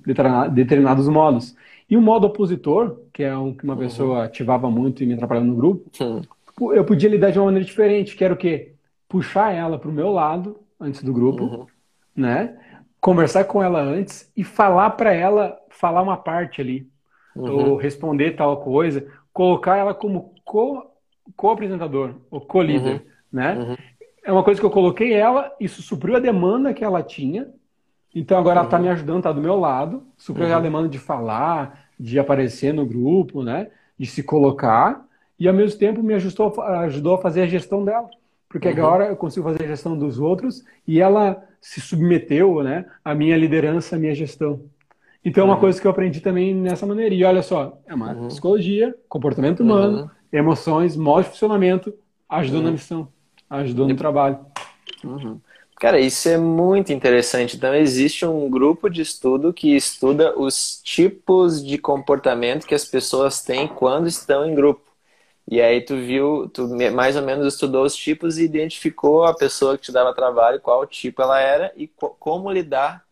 determinados modos. E o modo opositor, que é um que uma uhum. pessoa ativava muito e me atrapalhava no grupo, uhum. eu podia lidar de uma maneira diferente, que era o quê? Puxar ela para o meu lado, antes do grupo, uhum. né? Conversar com ela antes e falar para ela, falar uma parte ali, ou uhum. responder tal coisa, colocar ela como co-apresentador, co ou co-líder. Uhum né? Uhum. É uma coisa que eu coloquei ela, isso supriu a demanda que ela tinha. Então agora uhum. ela está me ajudando, está do meu lado, supriu uhum. a demanda de falar, de aparecer no grupo, né? De se colocar e ao mesmo tempo me ajustou, ajudou a fazer a gestão dela, porque uhum. agora eu consigo fazer a gestão dos outros e ela se submeteu, né? À minha liderança, à minha gestão. Então é uma uhum. coisa que eu aprendi também nessa maneira. E olha só, é uma uhum. psicologia, comportamento humano, emoções, modo de funcionamento, ajudou na missão ajudou no trabalho. Uhum. Cara, isso é muito interessante. Então, existe um grupo de estudo que estuda os tipos de comportamento que as pessoas têm quando estão em grupo. E aí tu viu, tu mais ou menos estudou os tipos e identificou a pessoa que te dava trabalho, qual tipo ela era e como lidar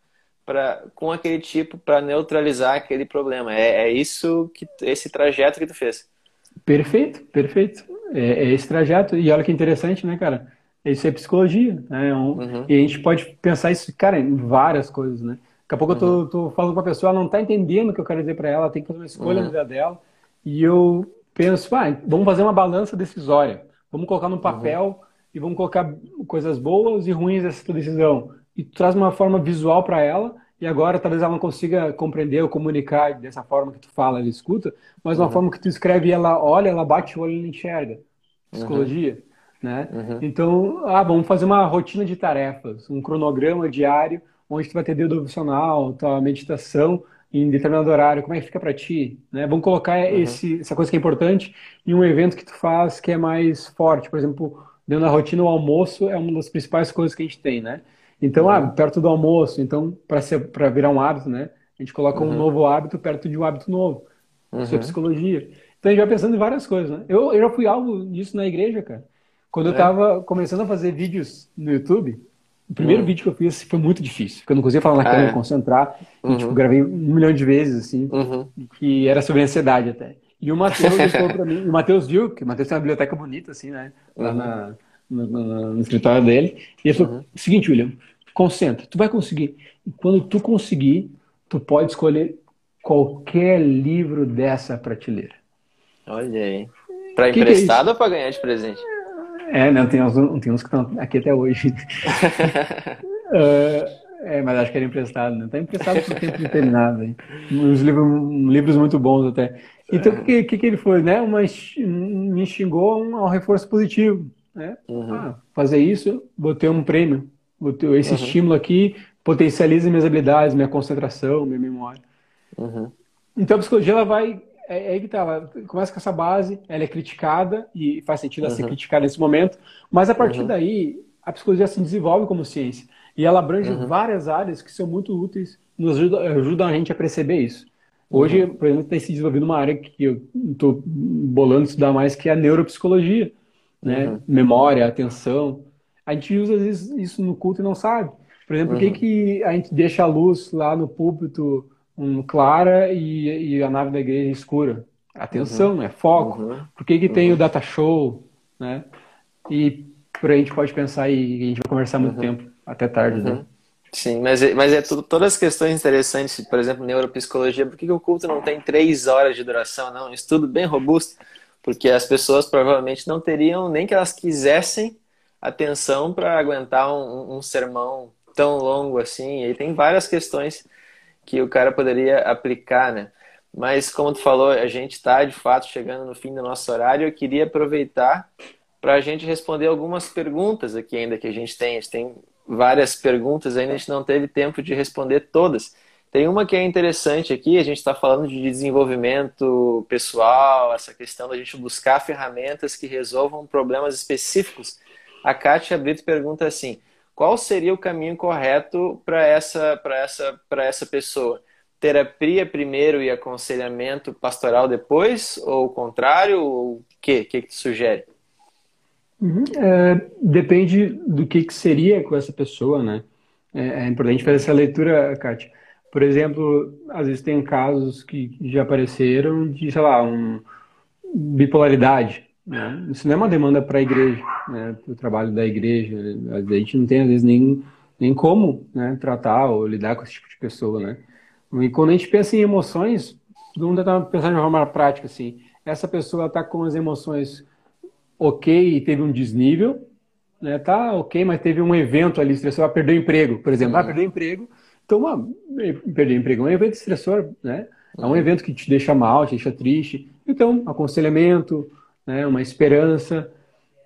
pra, com aquele tipo para neutralizar aquele problema. É, é isso que esse trajeto que tu fez. Perfeito, perfeito. É, é, esse trajeto. E olha que interessante, né, cara? Isso é psicologia. Né? Um, uhum. E a gente pode pensar isso, cara, em várias coisas, né? Daqui a pouco uhum. eu tô, tô falando com a pessoa, ela não tá entendendo o que eu quero dizer para ela, tem que fazer uma escolha uhum. na vida dela. E eu penso, ah, vamos fazer uma balança decisória. Vamos colocar no papel e vamos colocar coisas boas e ruins dessa decisão. E traz uma forma visual para ela e agora talvez ela não consiga compreender ou comunicar dessa forma que tu fala, ela escuta, mas uma uhum. forma que tu escreve ela olha, ela bate o olho e enxerga. Psicologia. Uhum. Né? Uhum. Então, ah, vamos fazer uma rotina de tarefas, um cronograma diário, onde tu vai ter devocional, tua meditação em determinado horário, como é que fica para ti? Né? Vamos colocar uhum. esse, essa coisa que é importante em um evento que tu faz que é mais forte. Por exemplo, dentro da rotina, o almoço é uma das principais coisas que a gente tem, né? Então, ah, perto do almoço, então, para virar um hábito, né? A gente coloca uhum. um novo hábito perto de um hábito novo. Uhum. Isso é uhum. psicologia. Então, a gente vai pensando em várias coisas, né? Eu, eu já fui alvo disso na igreja, cara. Quando é. eu estava começando a fazer vídeos no YouTube, o primeiro uhum. vídeo que eu fiz foi muito difícil, porque eu não conseguia falar na câmera, ah, é. concentrar. E, tipo, uhum. gravei um milhão de vezes, assim, uhum. que era sobre ansiedade até. E o Matheus falou pra mim, o Matheus viu, que o Matheus tem uma biblioteca bonita, assim, né? Lá na, no, no, no, escritório dele. E ele falou: seguinte, William, Concentra, tu vai conseguir. E quando tu conseguir, tu pode escolher qualquer livro dessa prateleira. Olha aí. Para emprestado que é ou para ganhar de presente? É, não, tem uns, tem uns que estão aqui até hoje. uh, *laughs* é, mas acho que era emprestado, né? Tá emprestado por tempo determinado. Hein? Uns livros, livros muito bons até. Então, o que, que, que, ele foi, né? Uma, me xingou um, um reforço positivo. Né? Uhum. Ah, fazer isso, botei um prêmio esse uhum. estímulo aqui potencializa minhas habilidades, minha concentração, minha memória. Uhum. Então a psicologia ela vai é, é aí que tá, ela começa com essa base, ela é criticada e faz sentido ela ser uhum. criticada nesse momento, mas a partir uhum. daí a psicologia se desenvolve como ciência e ela abrange uhum. várias áreas que são muito úteis, nos ajudam, ajudam a gente a perceber isso. Hoje, uhum. por exemplo, tem se desenvolvido uma área que eu estou bolando estudar mais, que é a neuropsicologia, né? Uhum. Memória, atenção. A gente usa isso no culto e não sabe. Por exemplo, por que, que a gente deixa a luz lá no púlpito um, clara e, e, a nave da igreja escura. Atenção, uhum. né? Foco. Uhum. Por que, que tem o uhum. data show, né? E por aí a gente pode pensar e a gente vai conversar muito uhum. tempo, até tarde, né? Uhum. Sim, mas, é, mas é tudo, todas as questões interessantes, por exemplo, neuropsicologia, por que, que o culto não tem três horas de duração? Não, um estudo bem robusto, porque as pessoas provavelmente não teriam, nem que elas quisessem, atenção para aguentar um, um, sermão tão longo assim. E tem várias questões que o cara poderia aplicar, né? Mas como tu falou, a gente está de fato chegando no fim do nosso horário. Eu queria aproveitar para a gente responder algumas perguntas aqui ainda que a gente tem. A gente tem várias perguntas ainda, a gente não teve tempo de responder todas. Tem uma que é interessante aqui, a gente está falando de desenvolvimento pessoal, essa questão da gente buscar ferramentas que resolvam problemas específicos. A Kátia Brito pergunta assim: qual seria o caminho correto para essa, essa, essa pessoa? Terapia primeiro e aconselhamento pastoral depois? Ou o contrário? Ou o quê? O que, que tu sugere? Uhum. É, depende do que, que seria com essa pessoa, né? É, é importante fazer essa leitura, Kátia. Por exemplo, às vezes tem casos que já apareceram de, sei lá, um, bipolaridade. Né? Isso não é uma demanda para a igreja, né? para o trabalho da igreja. A gente não tem, às vezes, nem, nem como né? tratar ou lidar com esse tipo de pessoa. Né? E quando a gente pensa em emoções, todo mundo está pensando de uma forma prática. Assim, essa pessoa está com as emoções ok e teve um desnível, né? tá ok, mas teve um evento ali estressor, perdeu o emprego, por exemplo. Uhum. Ah, perdeu o emprego. Então, uma, perder o emprego é um evento estressor, né? É um uhum. evento que te deixa mal, te deixa triste. Então, aconselhamento, né, uma esperança.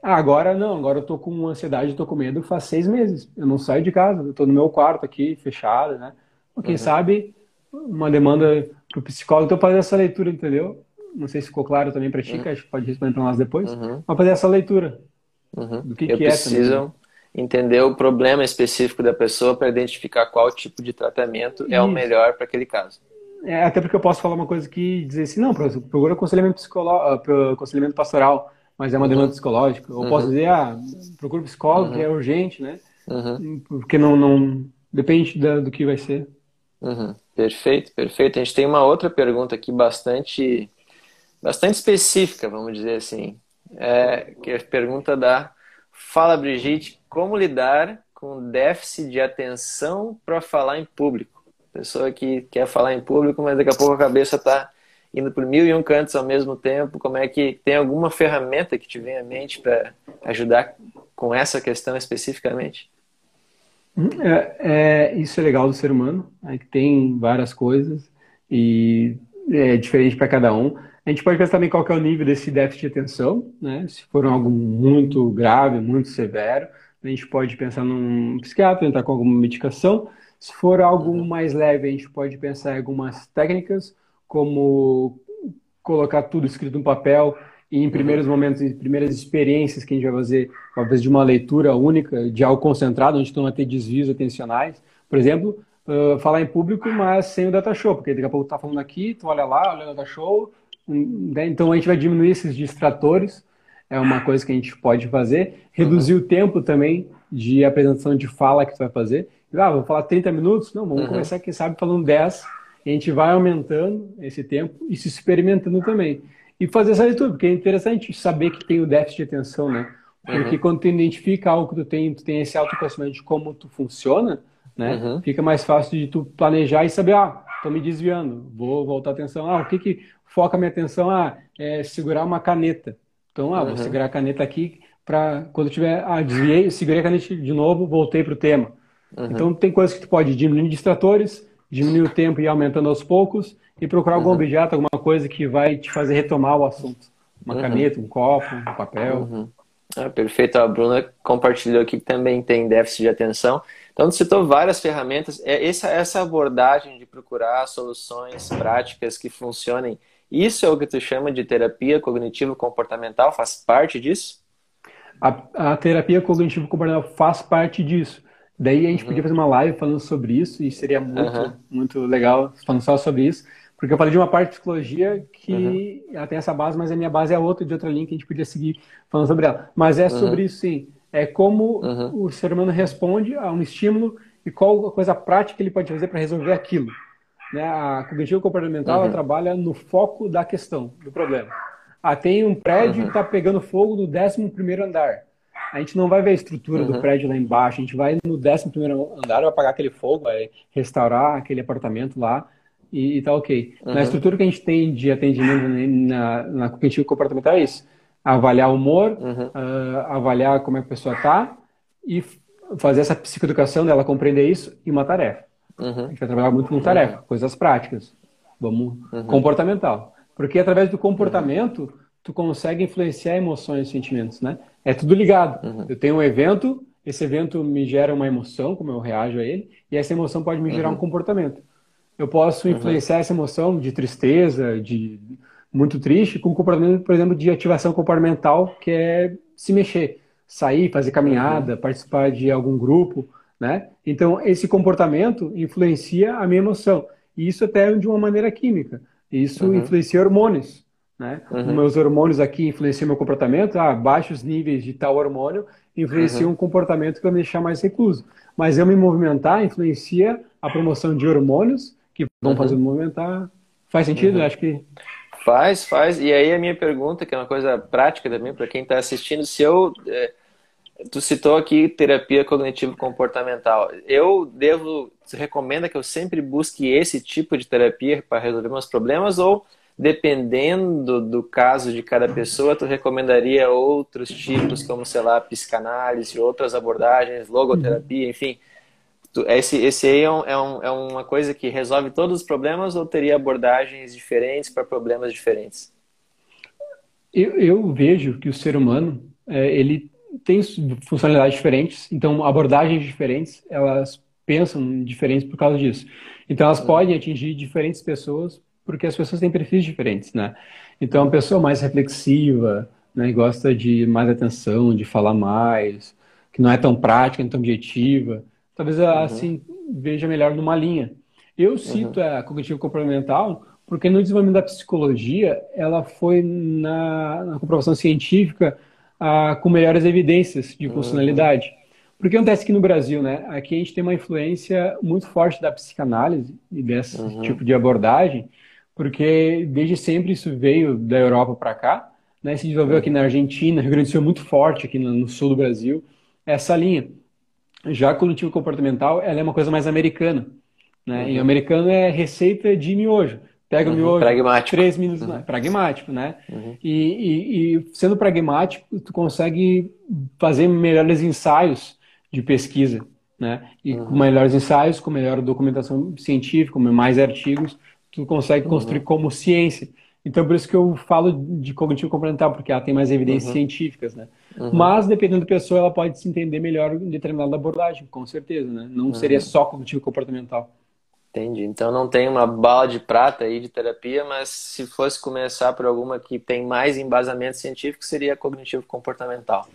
Ah, agora não, agora eu tô com ansiedade, tô com medo faz seis meses. Eu não saio de casa, eu tô no meu quarto aqui, fechado, né? Quem uhum. sabe uma demanda pro psicólogo. Então, fazer essa leitura, entendeu? Não sei se ficou claro também para ti, uhum. acho que pode responder para nós depois. Uhum. Mas fazer essa leitura uhum. do que, que é precisam também. entender o problema específico da pessoa para identificar qual tipo de tratamento Isso. é o melhor para aquele caso. É, até porque eu posso falar uma coisa que dizer assim, não, procura aconselhamento, ah, aconselhamento pastoral, mas é uma uhum. demanda psicológica. Ou uhum. posso dizer, ah, procura psicólogo, que é uhum. urgente, né? Uhum. Porque não, não depende da, do que vai ser. Uhum. Perfeito, perfeito. A gente tem uma outra pergunta aqui bastante, bastante específica, vamos dizer assim. É, que é a pergunta da Fala Brigitte, como lidar com déficit de atenção para falar em público? Pessoa que quer falar em público, mas daqui a pouco a cabeça está indo por mil e um cantos ao mesmo tempo. Como é que tem alguma ferramenta que te vem à mente para ajudar com essa questão especificamente? É, é, isso é legal do ser humano, é que tem várias coisas e é diferente para cada um. A gente pode pensar também qual é o nível desse déficit de atenção, né? Se for algo muito grave, muito severo, a gente pode pensar num psiquiatra, tentar com alguma medicação. Se for algo uhum. mais leve, a gente pode pensar em algumas técnicas, como colocar tudo escrito no papel e em uhum. primeiros momentos, em primeiras experiências que a gente vai fazer, talvez de uma leitura única, de algo concentrado, onde não vai ter desvios atencionais. Por exemplo, uh, falar em público, mas sem o data show, porque daqui a pouco tá falando aqui, tu olha lá, olha o data show, né? então a gente vai diminuir esses distratores, é uma coisa que a gente pode fazer. Reduzir uhum. o tempo também de apresentação de fala que tu vai fazer. Ah, vou falar 30 minutos? Não, vamos uhum. começar, quem sabe, falando 10. E a gente vai aumentando esse tempo e se experimentando também. E fazer essa leitura, porque é interessante saber que tem o déficit de atenção, né? Porque uhum. quando tu identifica algo que tu tem, tu tem esse autoconhecimento de como tu funciona, né? Uhum. Fica mais fácil de tu planejar e saber, ah, tô me desviando, vou voltar a atenção. Ah, o que que foca a minha atenção? Ah, é segurar uma caneta. Então, ah, vou segurar a caneta aqui para quando tiver, ah, desviei, segurei a caneta de novo, voltei para o tema. Uhum. Então, tem coisas que tu pode diminuir distratores, diminuir o tempo e ir aumentando aos poucos, e procurar algum uhum. objeto, alguma coisa que vai te fazer retomar o assunto. Uma uhum. caneta, um copo, um papel. Uhum. Ah, perfeito. A Bruna compartilhou aqui que também tem déficit de atenção. Então, citou várias ferramentas. É essa, essa abordagem de procurar soluções práticas que funcionem, isso é o que tu chama de terapia cognitivo-comportamental? Faz parte disso? A, a terapia cognitivo-comportamental faz parte disso. Daí a gente uhum. podia fazer uma live falando sobre isso e seria muito, uhum. muito legal falando só sobre isso. Porque eu falei de uma parte de psicologia que uhum. ela tem essa base, mas a minha base é outra, de outra linha que a gente podia seguir falando sobre ela. Mas é sobre isso sim é como uhum. o ser humano responde a um estímulo e qual a coisa prática ele pode fazer para resolver aquilo. Né? A cognitiva comportamental uhum. trabalha no foco da questão, do problema. Ah, tem um prédio uhum. que está pegando fogo no 11 andar. A gente não vai ver a estrutura do uhum. prédio lá embaixo, a gente vai no 11 andar, vai apagar aquele fogo, vai restaurar aquele apartamento lá e, e tá ok. Na uhum. estrutura que a gente tem de atendimento na, na cognitiva comportamental é isso avaliar o humor, uhum. uh, avaliar como é que a pessoa está e fazer essa psicoeducação dela compreender isso e uma tarefa. Uhum. A gente vai trabalhar muito com tarefa, uhum. coisas práticas. Vamos uhum. comportamental. Porque através do comportamento tu consegue influenciar emoções e sentimentos, né? É tudo ligado. Uhum. Eu tenho um evento, esse evento me gera uma emoção, como eu reajo a ele, e essa emoção pode me gerar um uhum. comportamento. Eu posso influenciar essa emoção de tristeza, de muito triste com comportamento, por exemplo, de ativação comportamental, que é se mexer, sair, fazer caminhada, uhum. participar de algum grupo, né? Então, esse comportamento influencia a minha emoção. E isso até de uma maneira química. Isso uhum. influencia hormônios, né? Uhum. Meus hormônios aqui influenciam meu comportamento, ah, baixos níveis de tal hormônio influenciam uhum. um comportamento que vai me deixar mais recluso. Mas eu me movimentar influencia a promoção de hormônios que vão uhum. fazer me movimentar. Faz sentido? Uhum. Acho que Faz, faz. E aí a minha pergunta, que é uma coisa prática também para quem está assistindo, se eu. É, tu citou aqui terapia cognitivo-comportamental. Eu devo. Você recomenda que eu sempre busque esse tipo de terapia para resolver meus problemas ou dependendo do caso de cada pessoa, tu recomendaria outros tipos, como, sei lá, psicanálise, outras abordagens, logoterapia, enfim. Esse, esse aí é, um, é, um, é, uma coisa que resolve todos os problemas ou teria abordagens diferentes para problemas diferentes? Eu, eu, vejo que o ser humano é, ele tem funcionalidades diferentes, então abordagens diferentes, elas pensam diferentes por causa disso. Então elas uhum. podem atingir diferentes pessoas porque as pessoas têm perfis diferentes, né? Então uma pessoa mais reflexiva, né, gosta de mais atenção, de falar mais, que não é tão prática, não tão objetiva, talvez uhum. assim veja melhor numa linha. Eu cito uhum. a cognitivo comportamental porque no desenvolvimento da psicologia ela foi na, na comprovação científica ah, com melhores evidências de funcionalidade. Uhum. Porque acontece que no Brasil, né? Aqui a gente tem uma influência muito forte da psicanálise e desse uhum. tipo de abordagem, porque desde sempre isso veio da Europa para cá, né? Se desenvolveu aqui na Argentina, Rio Grande do Sul é muito forte aqui no, no sul do Brasil, essa linha. Já a cognitivo comportamental, ela é uma coisa mais americana. Né? Uhum. Em americano é receita de miojo. Pega uhum. o miojo, pragmático. três minutos, uhum. pragmático, né? Uhum. E, e, e, sendo pragmático, tu consegue fazer melhores ensaios de pesquisa, né? E com uhum. melhores ensaios, com melhor documentação científica, com mais artigos, consegue uhum. construir como ciência. Então, por isso que eu falo de cognitivo comportamental, porque ela tem mais evidências científicas, né? Uhum. Mas, dependendo da pessoa, ela pode se entender melhor em determinada abordagem, com certeza, né? Não uhum. seria só cognitivo comportamental. Entendi. Então não tem uma bala de prata aí de terapia, mas se fosse começar por alguma que tem mais embasamento científico, seria cognitivo comportamental.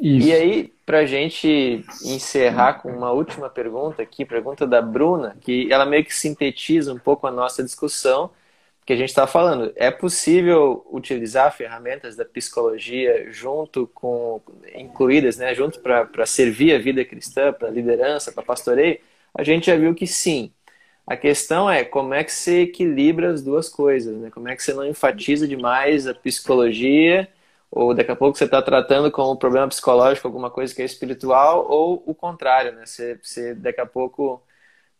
Isso. E aí, para a gente encerrar com uma última pergunta aqui, pergunta da Bruna, que ela meio que sintetiza um pouco a nossa discussão, que a gente está falando. É possível utilizar ferramentas da psicologia junto com incluídas, né, junto para servir a vida cristã, para liderança, para pastoreio? A gente já viu que sim. A questão é como é que você equilibra as duas coisas, né? Como é que você não enfatiza demais a psicologia ou daqui a pouco você está tratando como um problema psicológico alguma coisa que é espiritual ou o contrário, né? Você, você daqui a pouco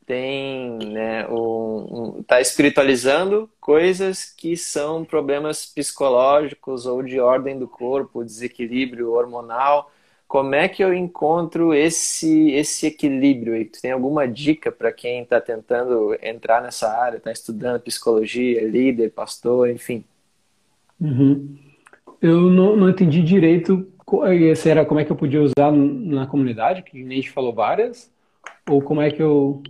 tem né, um, um, tá espiritualizando coisas que são problemas psicológicos ou de ordem do corpo, desequilíbrio hormonal. Como é que eu encontro esse esse equilíbrio aí? Tu tem alguma dica para quem está tentando entrar nessa área, está estudando psicologia, líder, pastor, enfim? Uhum. Eu não, não entendi direito se era como é que eu podia usar na comunidade, que a gente falou várias, Ou como é que eu.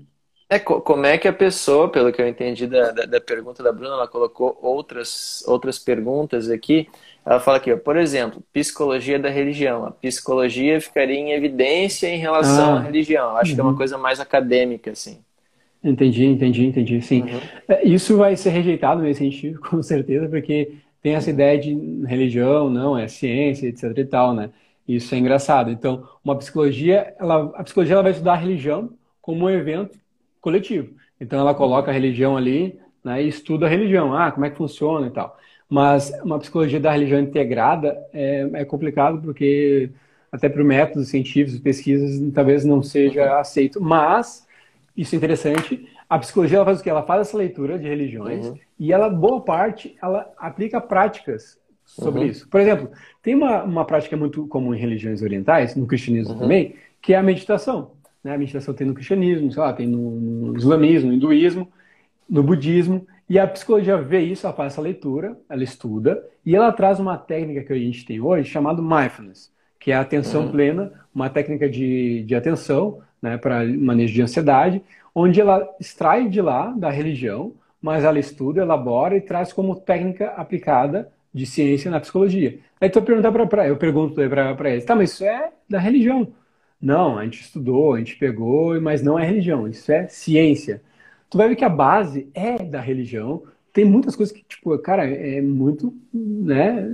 É, como é que a pessoa, pelo que eu entendi da, da, da, pergunta da Bruna, ela colocou outras, outras perguntas aqui. Ela fala aqui, ó, por exemplo, psicologia da religião. A psicologia ficaria em evidência em relação ah, à religião. Acho uhum. que é uma uhum. coisa mais acadêmica, assim. Entendi, entendi, entendi, sim. Uhum. É, isso vai ser rejeitado nesse sentido, *laughs* com certeza, porque tem essa ideia de religião, não, é ciência, etc e tal, né? Isso é engraçado. Então, uma psicologia, ela, a psicologia ela vai estudar a religião como um evento coletivo. Então, ela coloca a religião ali né, e estuda a religião. Ah, como é que funciona e tal. Mas uma psicologia da religião integrada é, é complicado porque até para métodos científicos, pesquisas, talvez não seja aceito. Mas, isso é interessante, a psicologia ela faz o quê? Ela faz essa leitura de religiões uhum. e ela, boa parte, ela aplica práticas sobre uhum. isso. Por exemplo, tem uma, uma prática muito comum em religiões orientais, no cristianismo uhum. também, que é a meditação. Né? A meditação tem no cristianismo, sei lá, tem no, no islamismo, no hinduísmo, no budismo. E a psicologia vê isso, ela faz essa leitura, ela estuda, e ela traz uma técnica que a gente tem hoje chamada mindfulness, que é a atenção uhum. plena, uma técnica de, de atenção né, para manejo de ansiedade, onde ela extrai de lá, da religião, mas ela estuda, elabora e traz como técnica aplicada de ciência na psicologia. Aí tu perguntar para eu pergunto para eles, tá, mas isso é da religião? Não, a gente estudou, a gente pegou, mas não é religião, isso é ciência. Tu vai ver que a base é da religião. Tem muitas coisas que, tipo, cara, é muito, né,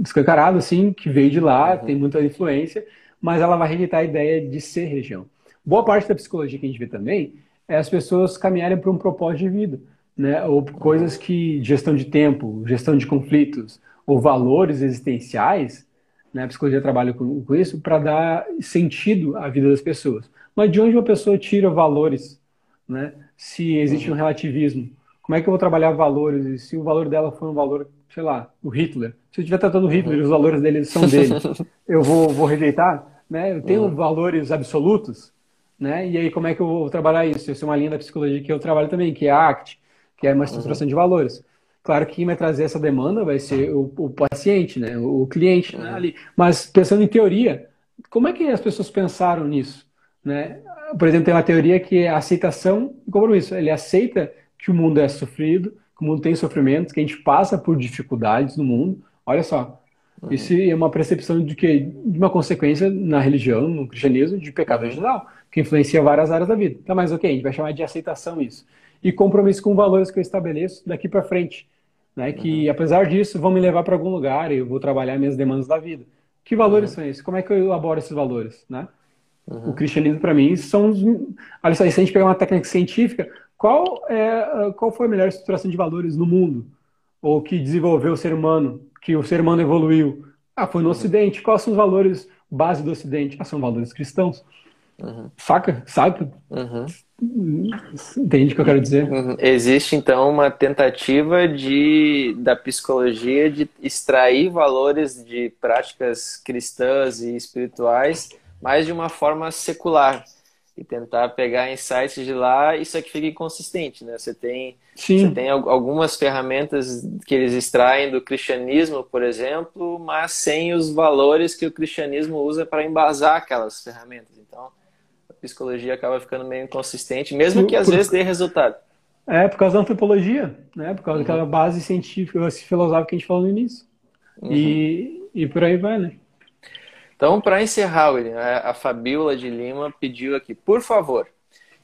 escancarado, assim, que veio de lá, uhum. tem muita influência, mas ela vai rejeitar a ideia de ser religião. Boa parte da psicologia que a gente vê também é as pessoas caminharem para um propósito de vida, né? Ou coisas que gestão de tempo, gestão de conflitos, ou valores existenciais, né? A psicologia trabalha com, com isso para dar sentido à vida das pessoas. Mas de onde uma pessoa tira valores, né? Se existe um relativismo, como é que eu vou trabalhar valores? E se o valor dela for um valor, sei lá, o Hitler. Se eu estiver tratando o Hitler e os valores dele são dele, *laughs* eu vou, vou rejeitar? Né? Eu tenho uhum. valores absolutos, né? E aí, como é que eu vou trabalhar isso? Isso é uma linha da psicologia que eu trabalho também, que é a ACT, que é uma estruturação uhum. de valores. Claro que quem vai trazer essa demanda vai ser o, o paciente, né? o cliente né? uhum. né? ali. Mas pensando em teoria, como é que as pessoas pensaram nisso? Né? Por exemplo, tem uma teoria que é aceitação e compromisso. Ele aceita que o mundo é sofrido, que o mundo tem sofrimentos, que a gente passa por dificuldades no mundo. Olha só, uhum. isso é uma percepção de que de uma consequência na religião, no cristianismo, de pecado original que influencia várias áreas da vida. Tá, mas ok, a gente vai chamar de aceitação isso. E compromisso com valores que eu estabeleço daqui para frente. Né, que, uhum. apesar disso, vão me levar para algum lugar e eu vou trabalhar minhas demandas da vida. Que valores uhum. são esses? Como é que eu elaboro esses valores? Né? Uhum. O cristianismo, para mim, são os. Olha só, se a gente pegar uma técnica científica, qual, é, qual foi a melhor estruturação de valores no mundo? Ou que desenvolveu o ser humano? Que o ser humano evoluiu? Ah, foi no uhum. Ocidente. Quais são os valores base do Ocidente? Ah, são valores cristãos. Uhum. Saca? Sabe? Uhum. Entende o que eu quero dizer? Uhum. Existe então uma tentativa de da psicologia de extrair valores de práticas cristãs e espirituais, mas de uma forma secular e tentar pegar insights de lá, isso aqui fica inconsistente, né? Você tem, Sim. você tem algumas ferramentas que eles extraem do cristianismo, por exemplo, mas sem os valores que o cristianismo usa para embasar aquelas ferramentas. Então, psicologia acaba ficando meio inconsistente, mesmo que às por, vezes dê resultado. É, por causa da antropologia, né? Por causa uhum. daquela base científica, filosófica que a gente falou no início. Uhum. E, e por aí vai, né? Então, para encerrar, William, a Fabiola de Lima pediu aqui, por favor,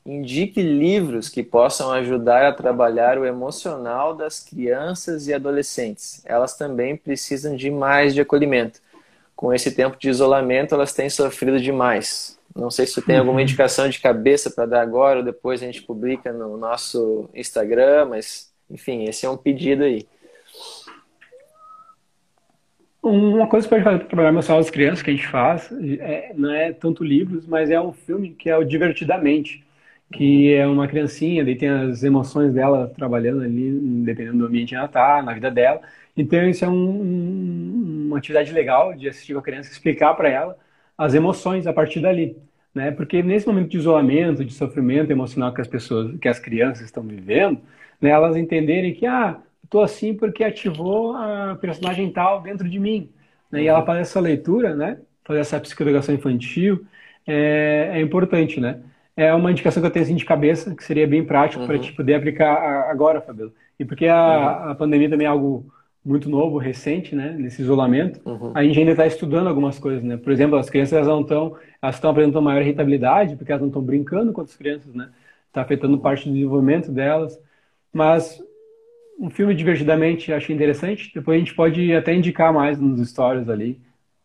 indique livros que possam ajudar a trabalhar o emocional das crianças e adolescentes. Elas também precisam de mais de acolhimento. Com esse tempo de isolamento, elas têm sofrido demais. Não sei se tu tem alguma uhum. indicação de cabeça para dar agora ou depois a gente publica no nosso Instagram, mas enfim, esse é um pedido aí. Uma coisa que pode trabalhar emocional das crianças que a gente faz é, não é tanto livros, mas é um filme que é o Divertidamente, que é uma criancinha, daí tem as emoções dela trabalhando ali, dependendo do ambiente que ela está, na vida dela. Então isso é um, uma atividade legal de assistir com a criança, explicar para ela as emoções a partir dali. Né? Porque nesse momento de isolamento, de sofrimento emocional que as pessoas, que as crianças estão vivendo, né, elas entenderem que, ah, estou assim porque ativou a personagem tal dentro de mim. Né? E ela faz essa leitura, né? fazer essa psicoeducação infantil, é, é importante, né? é uma indicação que eu tenho assim de cabeça, que seria bem prático uhum. para te poder aplicar agora, Fabio. E porque a, uhum. a pandemia também é algo muito novo, recente, né, nesse isolamento, uhum. a gente ainda está estudando algumas coisas, né? Por exemplo, as crianças elas não estão, elas estão apresentando maior irritabilidade porque elas não estão brincando com as crianças, né? Está afetando parte do desenvolvimento delas. Mas um filme divertidamente achei interessante. Depois a gente pode até indicar mais nos stories ali.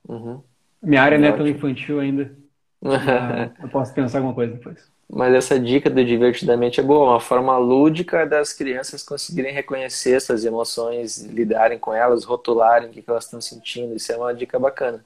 Uhum. Minha área não é tão infantil ainda. *laughs* eu posso pensar alguma coisa depois. Mas essa dica do divertidamente é boa, uma forma lúdica das crianças conseguirem reconhecer essas emoções, lidarem com elas, rotularem o que elas estão sentindo. Isso é uma dica bacana.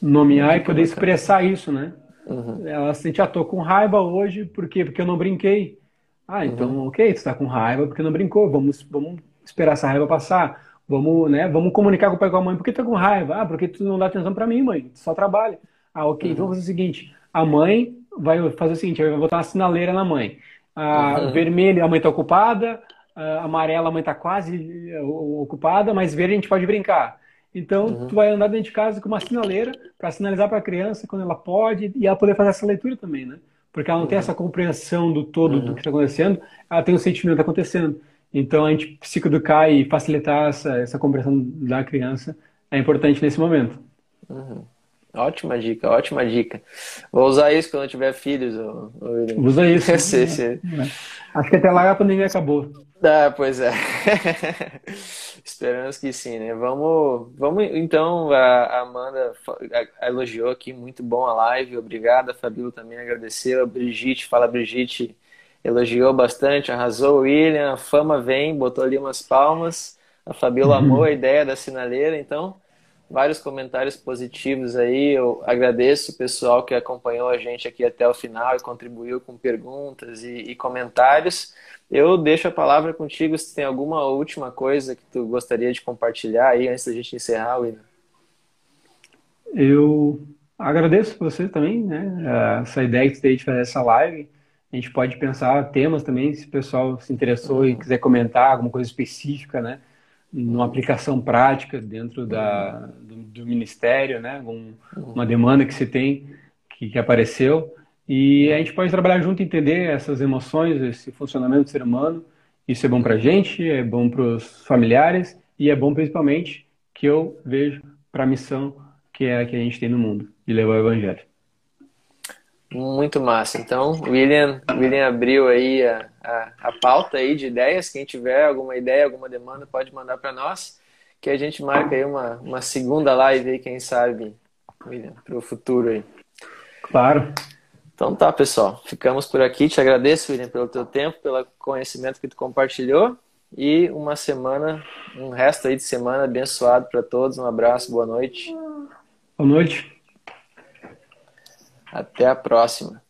Nomear e poder bacana. expressar isso, né? Uhum. Ela sente, ah, tô com raiva hoje, por quê? Porque eu não brinquei. Ah, então, uhum. ok, tu está com raiva porque não brincou, vamos, vamos esperar essa raiva passar. Vamos, né, vamos comunicar com o pai e com a mãe, por que tu tá com raiva? Ah, porque tu não dá atenção para mim, mãe, tu só trabalha. Ah, ok, então uhum. vamos fazer o seguinte, a mãe vai fazer o seguinte, vai botar uma sinaleira na mãe. A uhum. vermelho, a mãe está ocupada, a amarela, a mãe está quase eh, ocupada, mas verde a gente pode brincar. Então, uhum. tu vai andar dentro de casa com uma sinaleira para sinalizar para a criança quando ela pode e ela poder fazer essa leitura também, né? Porque ela não uhum. tem essa compreensão do todo do uhum. que está acontecendo, ela tem o um sentimento acontecendo. Então, a gente psicoeducar e facilitar essa, essa compreensão da criança é importante nesse momento. Uhum. Ótima dica, ótima dica. Vou usar isso quando eu tiver filhos. Usa *laughs* isso. Acho que até lá a pandemia acabou. Ah, pois é. *laughs* Esperamos que sim, né? Vamos, vamos então, a Amanda elogiou aqui, muito bom a live, obrigada. A Fabíola também agradeceu. A Brigitte, fala Brigitte, elogiou bastante, arrasou. O William, a fama vem, botou ali umas palmas. A Fabíola uhum. amou a ideia da sinaleira, então vários comentários positivos aí. Eu agradeço o pessoal que acompanhou a gente aqui até o final e contribuiu com perguntas e, e comentários. Eu deixo a palavra contigo se tem alguma última coisa que tu gostaria de compartilhar aí antes da gente encerrar, William. Eu agradeço você também, né? Essa ideia que você teve de fazer essa live. A gente pode pensar temas também, se o pessoal se interessou e quiser comentar alguma coisa específica, né? Numa aplicação prática dentro da, do, do ministério, né? Um, uma demanda que se tem, que, que, apareceu. E a gente pode trabalhar junto entender essas emoções, esse funcionamento do ser humano. Isso é bom para a gente, é bom para os familiares e é bom principalmente que eu vejo para a missão que é a que a gente tem no mundo, de levar o evangelho. Muito massa. Então, William, William abriu aí a, a, a, pauta aí de ideias. Quem tiver alguma ideia, alguma demanda, pode mandar para nós, que a gente marca aí uma, uma segunda live aí, quem sabe, William, para o futuro aí. Claro. Então tá, pessoal. Ficamos por aqui. Te agradeço, William, pelo teu tempo, pelo conhecimento que tu compartilhou. E uma semana, um resto aí de semana abençoado para todos. Um abraço, boa noite. Boa noite. Até a próxima.